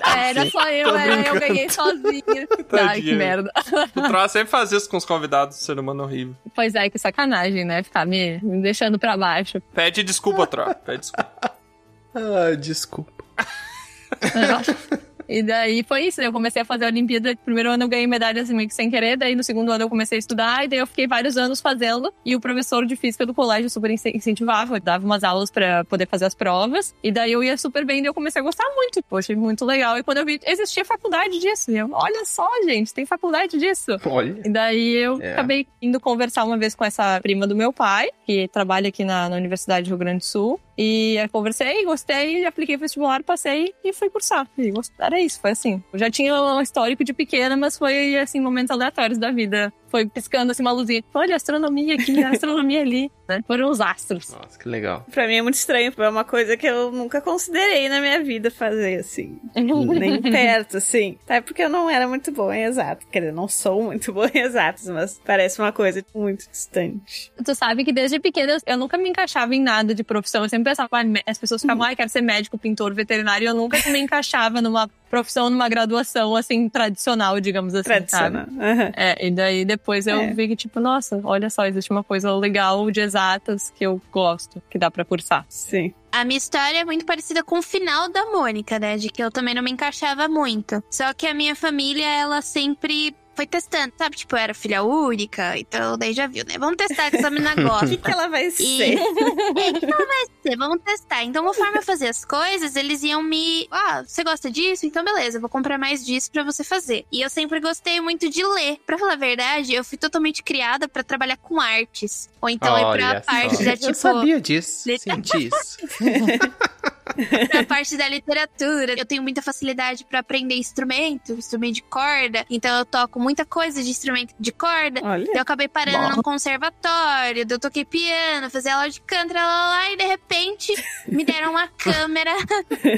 Era só eu, era, eu ganhei sozinha. (laughs) Ai, que merda. O Troll sempre faz isso com os convidados, ser humano horrível. Pois é, que sacanagem, né? Ficar me, me deixando pra baixo. Pede desculpa, Troll. Pede desculpa. Ah, desculpa. (laughs) E daí foi isso, eu comecei a fazer a Olimpíada. Primeiro ano eu ganhei medalha assim, meio que sem querer, daí no segundo ano eu comecei a estudar, e daí eu fiquei vários anos fazendo. E o professor de física do colégio super incen- incentivava, dava umas aulas pra poder fazer as provas. E daí eu ia super bem, e eu comecei a gostar muito. Poxa, muito legal. E quando eu vi, existia faculdade disso. E eu, olha só, gente, tem faculdade disso. Olha. E daí eu É. acabei indo conversar uma vez com essa prima do meu pai, que trabalha aqui na, na Universidade do Rio Grande do Sul. E conversei, gostei, apliquei vestibular, passei e fui cursar. E era isso, foi assim. Eu já tinha um histórico de pequena, mas foi assim, momentos aleatórios da vida. Foi piscando assim uma luzinha. Olha, astronomia aqui, astronomia ali. Né? Foram os astros. Nossa, que legal. Pra mim é muito estranho, é uma coisa que eu nunca considerei na minha vida fazer, assim. (laughs) Nem perto, assim. Até porque eu não era muito boa em exato. Quer dizer, não sou muito boa em exatos, mas parece uma coisa muito distante. Tu sabe que desde pequena eu nunca me encaixava em nada de profissão. Eu sempre pensava, ah, as pessoas ficavam, ah, quero ser médico, pintor, veterinário. Eu nunca me encaixava numa profissão, numa graduação, assim, tradicional, digamos assim, Tradicional. sabe? Aham. É, e daí depois eu É. vi que, tipo, nossa, olha só, existe uma coisa legal de exatas que eu gosto, que dá pra cursar. Sim. A minha história é muito parecida com o final da Mônica, né? De que eu também não me encaixava muito. Só que a minha família, ela sempre foi testando, sabe? Tipo, eu era filha única, então daí já viu, né? Vamos testar que essa menina (laughs) gosta. O que, que ela vai E... ser? É, o que que ela vai ser? Vamos testar. Então, conforme eu fazia as coisas, eles iam me. Ah, você gosta disso? Então, beleza, eu vou comprar mais disso pra você fazer. E eu sempre gostei muito de ler. Pra falar a verdade, eu fui totalmente criada pra trabalhar com artes. Ou então ir Olha pra parte só. da Eu tipo. sabia disso. Senti isso. (laughs) (laughs) pra parte da literatura. Eu tenho muita facilidade pra aprender instrumento, instrumento de corda. Então eu toco muita coisa de instrumento de corda. Olha. Então eu acabei parando Bom. num conservatório, eu toquei piano, fazia aula de canto, lá, lá, lá, e de repente me deram uma (laughs) câmera,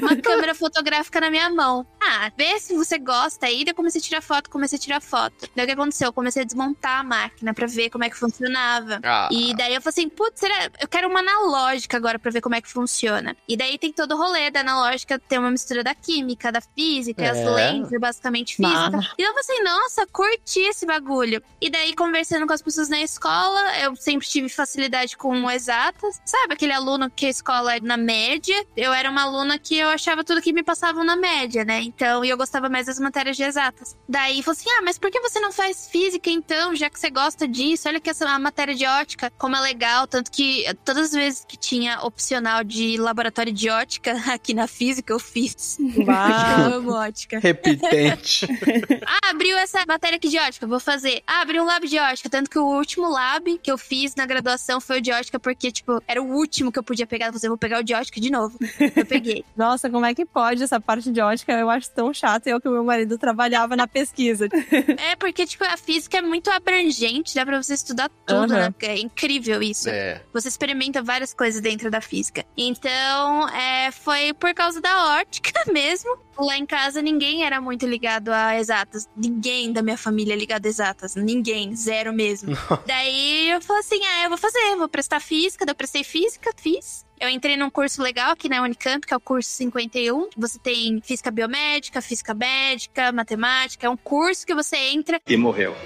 uma câmera fotográfica na minha mão. Ah, vê se você gosta aí. Daí eu comecei a tirar foto, comecei a tirar foto. Daí o que aconteceu? Eu comecei a desmontar a máquina pra ver como é que funcionava. Ah. E daí eu falei assim, putz, será? eu quero uma analógica agora pra ver como é que funciona. E daí tem todo o rolê da analógica, tem uma mistura da química, da física, e as É. lentes, basicamente física. Ah. E eu falei assim, nossa, curti esse bagulho. E daí, conversando com as pessoas na escola, eu sempre tive facilidade com exatas. Sabe, aquele aluno que a escola é na média? Eu era uma aluna que eu achava tudo que me passavam na média, né? Então, e eu gostava mais das matérias de exatas. Daí, falou assim, ah, mas por que você não faz física então, já que você gosta disso? Olha que essa a matéria de ótica, como é legal. Tanto que todas as vezes que tinha opcional de laboratório de ótica (laughs) aqui na física, eu fiz. Bah. (laughs) eu amo ótica. Repitente. (laughs) Ah, abriu essa matéria aqui de ótica, vou fazer. Ah, abriu um lab de ótica. Tanto que o último lab que eu fiz na graduação foi o de ótica, porque, tipo, era o último que eu podia pegar. Eu falei, vou pegar o de ótica de novo. Eu peguei. (laughs) Nossa, como é que pode essa parte de ótica? Eu acho tão chato. Eu que o meu marido trabalhava na pesquisa. (laughs) é, porque, tipo, a física é muito abrangente, dá pra você estudar tudo, Aham. né? É incrível isso. É. Você experimenta várias coisas dentro da física. Então, é, foi por causa da ótica (laughs) mesmo. Lá em casa, ninguém era muito ligado a exatas. Ninguém da minha família é ligado a exatas. Ninguém, zero mesmo. (laughs) Daí eu falei assim: ah, eu vou fazer, vou prestar física. Daí eu prestei física, fiz. Eu entrei num curso legal aqui na Unicamp, que é o curso 51. Você tem física biomédica, física médica, matemática. É um curso que você entra E morreu.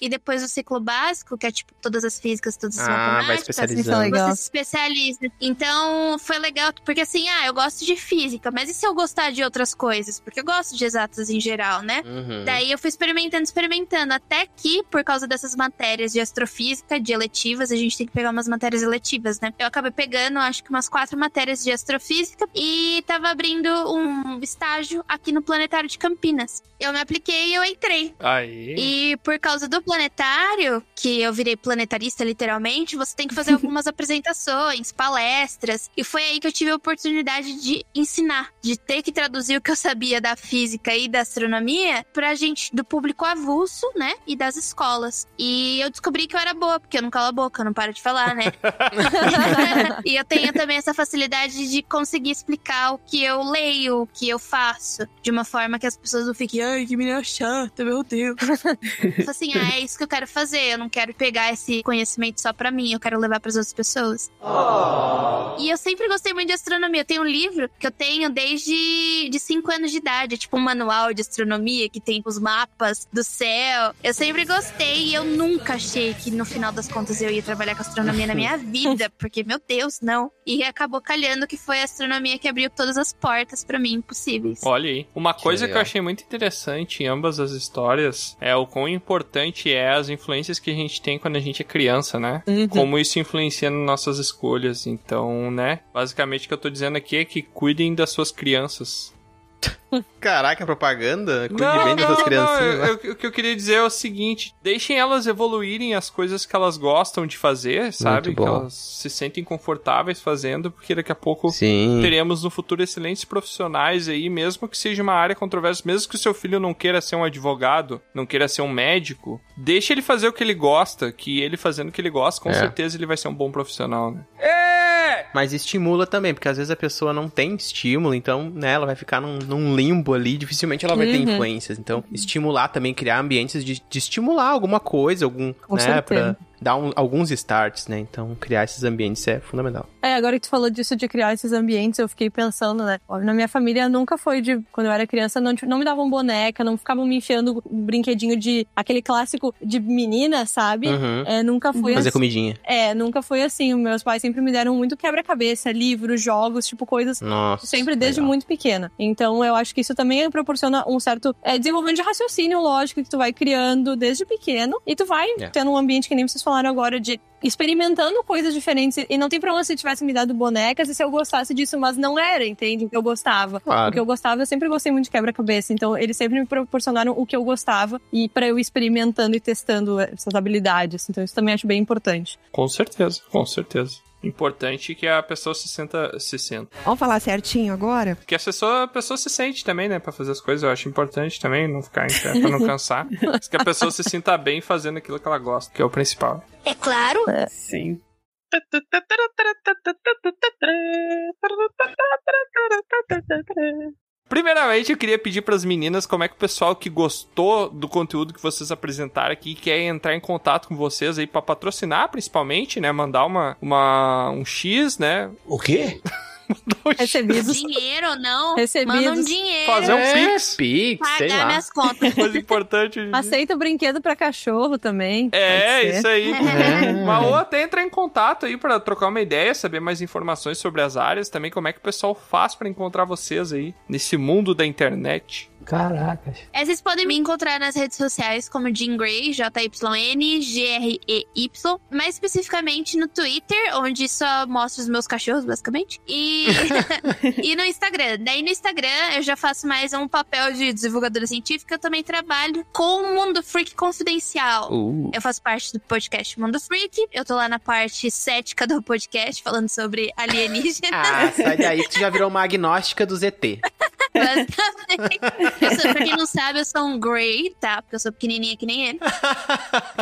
e depois o ciclo básico, que é tipo todas as físicas, todas as Ah, vai matemáticas. especializando. Isso é legal. Você se especializa. Então, foi legal, porque assim, ah, eu gosto de física, mas e se eu gostar de outras coisas? Porque eu gosto de exatas em geral, né? Uhum. Daí eu fui experimentando, experimentando. Até que, por causa dessas matérias de astrofísica, de eletivas, a gente tem que pegar umas matérias eletivas, né? Eu acabei pegando, acho que umas quatro matérias de astrofísica e tava abrindo um estágio aqui no Planetário de Campinas. Eu me apliquei e eu entrei. Aí. E por causa do planetário, que eu virei planetarista literalmente, você tem que fazer (laughs) algumas apresentações, palestras. E foi aí que eu tive a oportunidade de ensinar, de ter que traduzir o que eu sabia da física e da astronomia pra gente, do público avulso, né? E das escolas. E eu descobri que eu era boa, porque eu não calo a boca, eu não paro de falar, né? (laughs) (laughs) e eu tenho também essa facilidade de conseguir explicar o que eu leio, o que eu faço, de uma forma que as pessoas não fiquem, ai, que menina chata, meu Deus. Então, (laughs) assim, ah, é isso que eu quero fazer. Eu não quero pegar esse conhecimento só pra mim, eu quero levar pras outras pessoas. E eu sempre gostei muito de astronomia. Tem um livro que eu tenho desde de 5 anos de idade, é tipo um manual de astronomia que tem os mapas do céu. Eu sempre gostei e eu nunca achei que no final das contas eu ia trabalhar com astronomia na minha (laughs) vida, porque meu Deus, não. E acabou calhando que foi a astronomia que abriu todas as portas pra mim possíveis. Olha aí. Uma coisa que, eu legal. achei muito interessante em ambas as histórias é o quão importante é as influências que a gente tem quando a gente é criança, né? Uhum. Como isso influencia nas nossas escolhas. Então, né? Basicamente o que eu tô dizendo aqui é que cuidem das suas crianças. (laughs) Caraca, propaganda? Cuide Não, bem dessas não, criancinhas. né? o que eu queria dizer é o seguinte: deixem elas evoluírem as coisas que elas gostam de fazer, sabe? Que elas se sentem confortáveis fazendo, porque daqui a pouco Sim. teremos no futuro excelentes profissionais aí, mesmo que seja uma área controversa, mesmo que o seu filho não queira ser um advogado, não queira ser um médico, deixe ele fazer o que ele gosta, que ele fazendo o que ele gosta, com É. certeza ele vai ser um bom profissional, né? Mas estimula também, porque às vezes a pessoa não tem estímulo, então, né, ela vai ficar num, num limbo ali, dificilmente ela vai ter Uhum. influências. Então, estimular também, criar ambientes de, de estimular alguma coisa, algum, Com né, certeza. pra dar um- alguns starts, né? Então, criar esses ambientes é fundamental. É, agora que tu falou disso de criar esses ambientes, eu fiquei pensando, né? Na minha família nunca foi de. Quando eu era criança, não, não me davam boneca, não ficavam me enfiando um brinquedinho de. aquele clássico de menina, sabe? Uhum. É, nunca foi Fazer assim. comidinha. É, nunca foi assim. Meus pais sempre me deram muito quebra-cabeça, livros, jogos, tipo coisas. Nossa. Sempre desde legal. muito pequena. Então eu acho que isso também proporciona um certo é, desenvolvimento de raciocínio lógico que tu vai criando desde pequeno e tu vai É. tendo um ambiente que nem vocês falaram agora de experimentando coisas diferentes. E não tem problema se tivesse me dado bonecas e se eu gostasse disso, mas não era, entende? O que eu gostava. Claro. O que eu gostava, eu sempre gostei muito de quebra-cabeça. Então eles sempre me proporcionaram o que eu gostava e pra eu experimentando e testando essas habilidades. Então isso também acho bem importante. Com certeza, com certeza. Importante que a pessoa se senta, se senta. Vamos falar certinho agora? Que a pessoa, a pessoa se sente também, né, Pra fazer as coisas. Eu acho importante também, não ficar em pé pra não cansar. (laughs) Mas que a pessoa se sinta bem fazendo aquilo que ela gosta, que é o principal. É claro. Sim. Primeiramente, eu queria pedir pras meninas como é que o pessoal que gostou do conteúdo que vocês apresentaram aqui quer entrar em contato com vocês aí pra patrocinar, principalmente, né? Mandar uma, uma um X, né? O quê? (laughs) Recebidos. Dinheiro ou não? Recebidos. Manda um dinheiro. Fazer um É, Pix. Pix, sei Pagar lá. minhas contas. (laughs) Coisa importante. Aceita brinquedo pra cachorro também. É, isso aí. (laughs) É. Mas ou até entrar em contato aí pra trocar uma ideia, saber mais informações sobre as áreas, também como é que o pessoal faz pra encontrar vocês aí nesse mundo da internet. Caracas. É, vocês podem me encontrar nas redes sociais como Jean Grey, J-Y-N, G-R-E-Y. Mais especificamente no Twitter, onde só mostro os meus cachorros, basicamente. E, (laughs) e no Instagram. Daí no Instagram eu já faço mais um papel de divulgadora científica. Eu também trabalho com o Mundo Freak Confidencial. Uh. Eu faço parte do podcast Mundo Freak. Eu tô lá na parte cética do podcast, falando sobre alienígenas. Ah, sai daí que tu já virou uma agnóstica do ZT. (laughs) Basicamente. Eu sou, pra quem não sabe, eu sou um Grey, tá? Porque eu sou pequenininha que nem ele.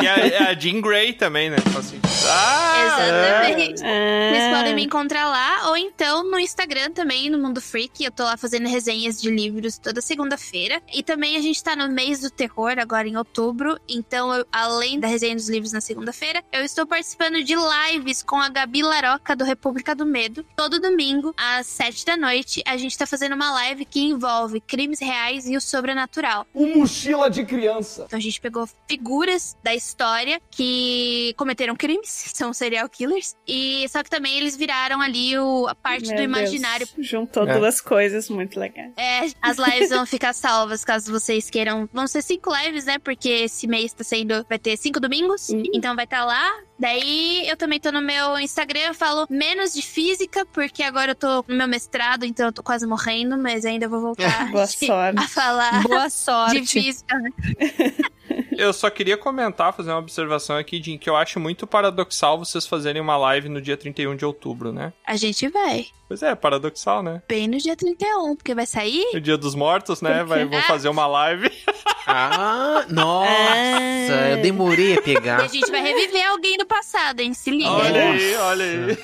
E a, a Jean Grey também, né? Assim. Ah, Exatamente. Ah. Vocês podem me encontrar lá, ou então no Instagram também, no Mundo Freak. Eu tô lá fazendo resenhas de livros toda segunda-feira. E também a gente tá no mês do terror, agora em outubro. Então, eu- além da resenha dos livros na segunda-feira, eu estou participando de lives com a Gabi Laroca do República do Medo. Todo domingo, às sete da noite, a gente tá fazendo uma live que envolve crimes reais e o sobrenatural. Um mochila de criança. Então a gente pegou figuras da história que cometeram crimes, (laughs) são serial killers, e só que também eles viraram ali o, a parte Meu do imaginário. Deus, Juntou É. duas coisas muito legais. É, as lives vão ficar salvas caso vocês queiram. Vão ser cinco lives, né? Porque esse mês tá sendo. Vai ter cinco domingos. Então vai estar lá. Daí eu também tô no meu Instagram, eu falo menos de física, porque agora eu tô no meu mestrado, então eu tô quase morrendo, mas ainda vou voltar (laughs) Boa de- sorte. a falar Boa sorte. de física. né? (laughs) Eu só queria comentar, fazer uma observação aqui, de que eu acho muito paradoxal vocês fazerem uma live no dia 31 de outubro, né? A gente vai. Pois é, paradoxal, né? Bem no dia 31, porque vai sair. No dia dos mortos, né? Vai, vão (laughs) fazer uma live. (laughs) Ah, nossa, eu demorei a E pegar. a gente vai reviver alguém do passado, hein? Se liga. Olha aí, olha aí.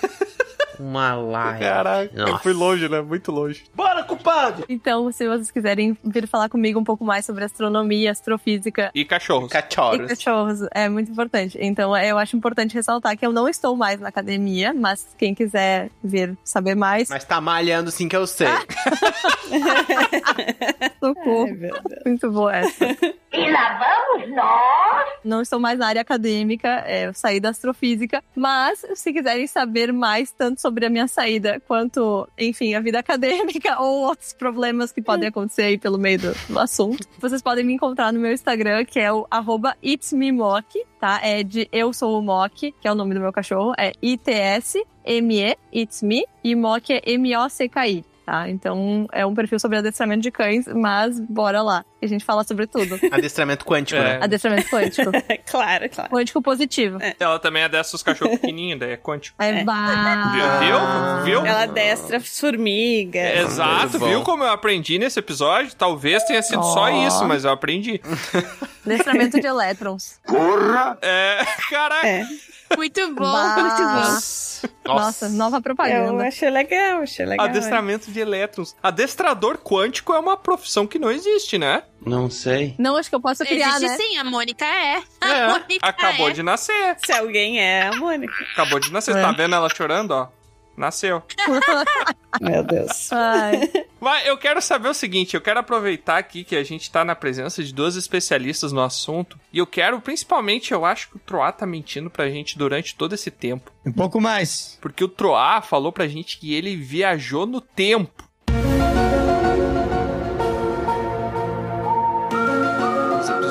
Uma live. Caraca, eu fui longe, né? Muito longe. Bora, culpado! Então, se vocês quiserem vir falar comigo um pouco mais sobre astronomia, astrofísica E cachorros. e Cachorros. cachorros, é muito importante. Então, eu acho importante ressaltar que eu não estou mais na academia, mas quem quiser vir saber mais, Mas tá malhando sim que eu sei. (laughs) socorro. muito boa essa. E lá vamos nós. Não estou mais na área acadêmica, é, eu saí da astrofísica, mas se quiserem saber mais tanto sobre a minha saída quanto, enfim, a vida acadêmica (laughs) ou outros problemas que podem acontecer aí pelo meio do, do assunto, vocês podem me encontrar no meu Instagram, que é o arroba itsmemok, tá? É de Eu Sou o Mok, que é o nome do meu cachorro, é I-T-S-M-E, It's Me, e Mok é M-O-C-K-I. Tá, então é um perfil sobre adestramento de cães, mas bora lá. A gente fala sobre tudo. (laughs) Adestramento quântico, É. né? Adestramento quântico. (laughs) claro, claro. Quântico positivo. Ela também é dessas cachorros pequenininhos, daí é quântico. É, É. bah. Viu? Viu? Ela destra formiga. Exato, Muito bom. viu como eu aprendi nesse episódio? Talvez tenha sido só Ó. isso, mas eu aprendi. Adestramento de elétrons. Porra! É, (laughs) caraca. É. Muito (laughs) bom, Bah. muito bom. Nossa. Nossa, nova Eu propaganda. achei legal, achei legal. Adestramento de elétrons. Adestrador quântico é uma profissão que não existe, né? Não sei. Não, acho que eu posso criar, Existe né? sim, a Mônica é. A É, Mônica acabou é. de nascer. Se alguém é a Mônica. Acabou de nascer. É. Tá vendo ela chorando, ó? Nasceu. (laughs) Meu Deus. Ai, Mas eu quero saber o seguinte, eu quero aproveitar aqui que a gente tá na presença de duas especialistas no assunto, e eu quero, principalmente, eu acho que o Troá tá mentindo pra gente durante todo esse tempo. Um pouco mais. Porque o Troá falou pra gente que ele viajou no tempo.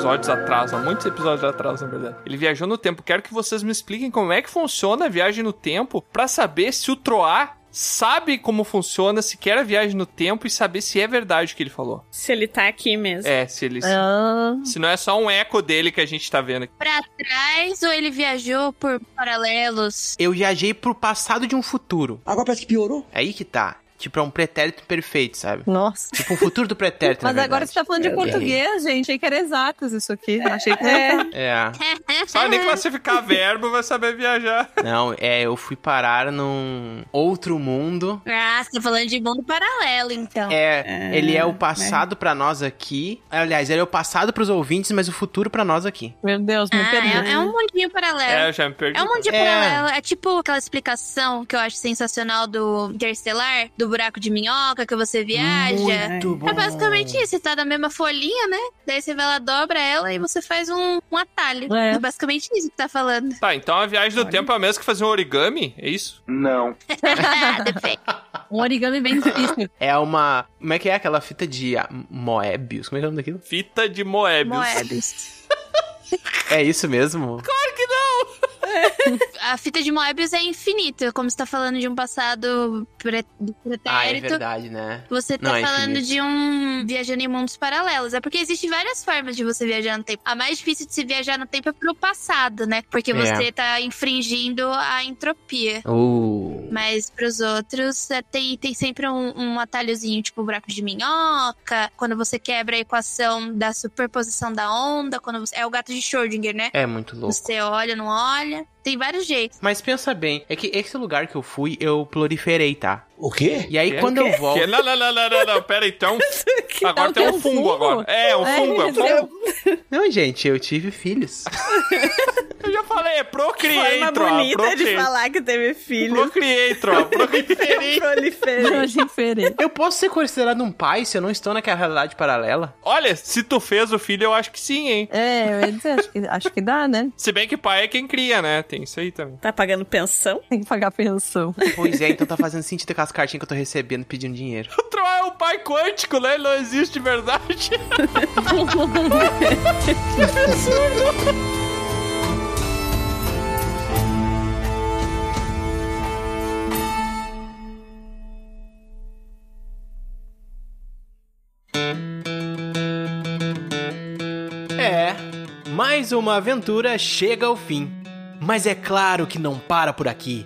Episódios atrás, há muitos episódios atrás, na verdade. Ele viajou no tempo. Quero que vocês me expliquem como é que funciona a viagem no tempo pra saber se o Troá sabe como funciona, se quer a viagem no tempo e saber se é verdade o que ele falou. Se ele tá aqui mesmo. É, se ele. ah, Se não é só um eco dele que a gente tá vendo aqui. Pra trás ou ele viajou por paralelos? Eu viajei pro passado de um futuro. Agora parece que piorou. É aí que tá. Tipo, é um pretérito perfeito, sabe? nossa. Tipo, um futuro do pretérito, Mas na agora você tá falando de português, gente. Achei que era exatos isso aqui. Achei que É. É. Sabe nem classificar verbo, vai saber viajar. Não, é, eu fui parar num outro mundo. Ah, você tá falando de mundo paralelo, então. É, ele é o passado pra nós aqui. Aliás, ele é o passado pros ouvintes, mas o futuro pra nós aqui. Meu Deus, me Ah, perdi. é, é um mundinho paralelo. É, eu já me perdi. É um mundinho É. paralelo. É tipo aquela explicação que eu acho sensacional do Interstellar, do buraco de minhoca que você viaja. Muito bom. É basicamente isso, você tá na mesma folhinha, né? Daí você vai lá, dobra ela e você faz um, um atalho. É. É basicamente isso que tá falando. Tá, então a viagem do tempo é a mesma que fazer um origami? É isso? Não. Depende. (laughs) Um origami bem difícil. É uma. Como é que é aquela fita de Moebius? Como é que é o nome daquilo? Fita de Moebius. Moebius. É isso mesmo? Claro! (laughs) A fita de Moebius é infinita, como você tá falando de um passado pre pretérito. Ah, é verdade, né? Você tá Não, é falando infinito. de um viajando em mundos paralelos. É porque existem várias formas de você viajar no tempo. A mais difícil de se viajar no tempo é pro passado, né? Porque É. você tá infringindo a entropia. Uh. Mas pros outros, é, tem, tem sempre um, um atalhozinho, tipo buraco de minhoca. Quando você quebra a equação da superposição da onda. Quando você, é o gato de Schrödinger, né? É muito louco. Você olha, não olha. Tem vários jeitos. Mas pensa bem, é que esse lugar que eu fui, eu proliferei, tá? O quê? E aí Quê? quando eu volto. Que- Não, não, não, não, não, não, pera então. (laughs) Agora Não, tem um fungo, fungo. agora. É, um É, fungo, é um fungo. Não, gente, eu tive filhos. (laughs) Eu já falei, é procreate, Forma Troa, bonita de falar que teve filho. Procreate, Troa, (laughs) procreate. Proliferei. Proliferei. Eu posso ser considerado um pai se eu não estou naquela realidade paralela? Olha, se tu fez o filho, eu acho que sim, hein? É, eu ia dizer, acho que, acho que dá, né? Se bem que pai é quem cria, né? Tem isso aí também. Tá pagando pensão? Tem que pagar pensão. Pois é, então tá fazendo sentido com as cartinhas que eu tô recebendo pedindo dinheiro. (laughs) O Troll é o pai quântico, né? Ele não existe de verdade. que (laughs) absurdo! É, mais uma aventura chega ao fim. Mas é claro que não para por aqui.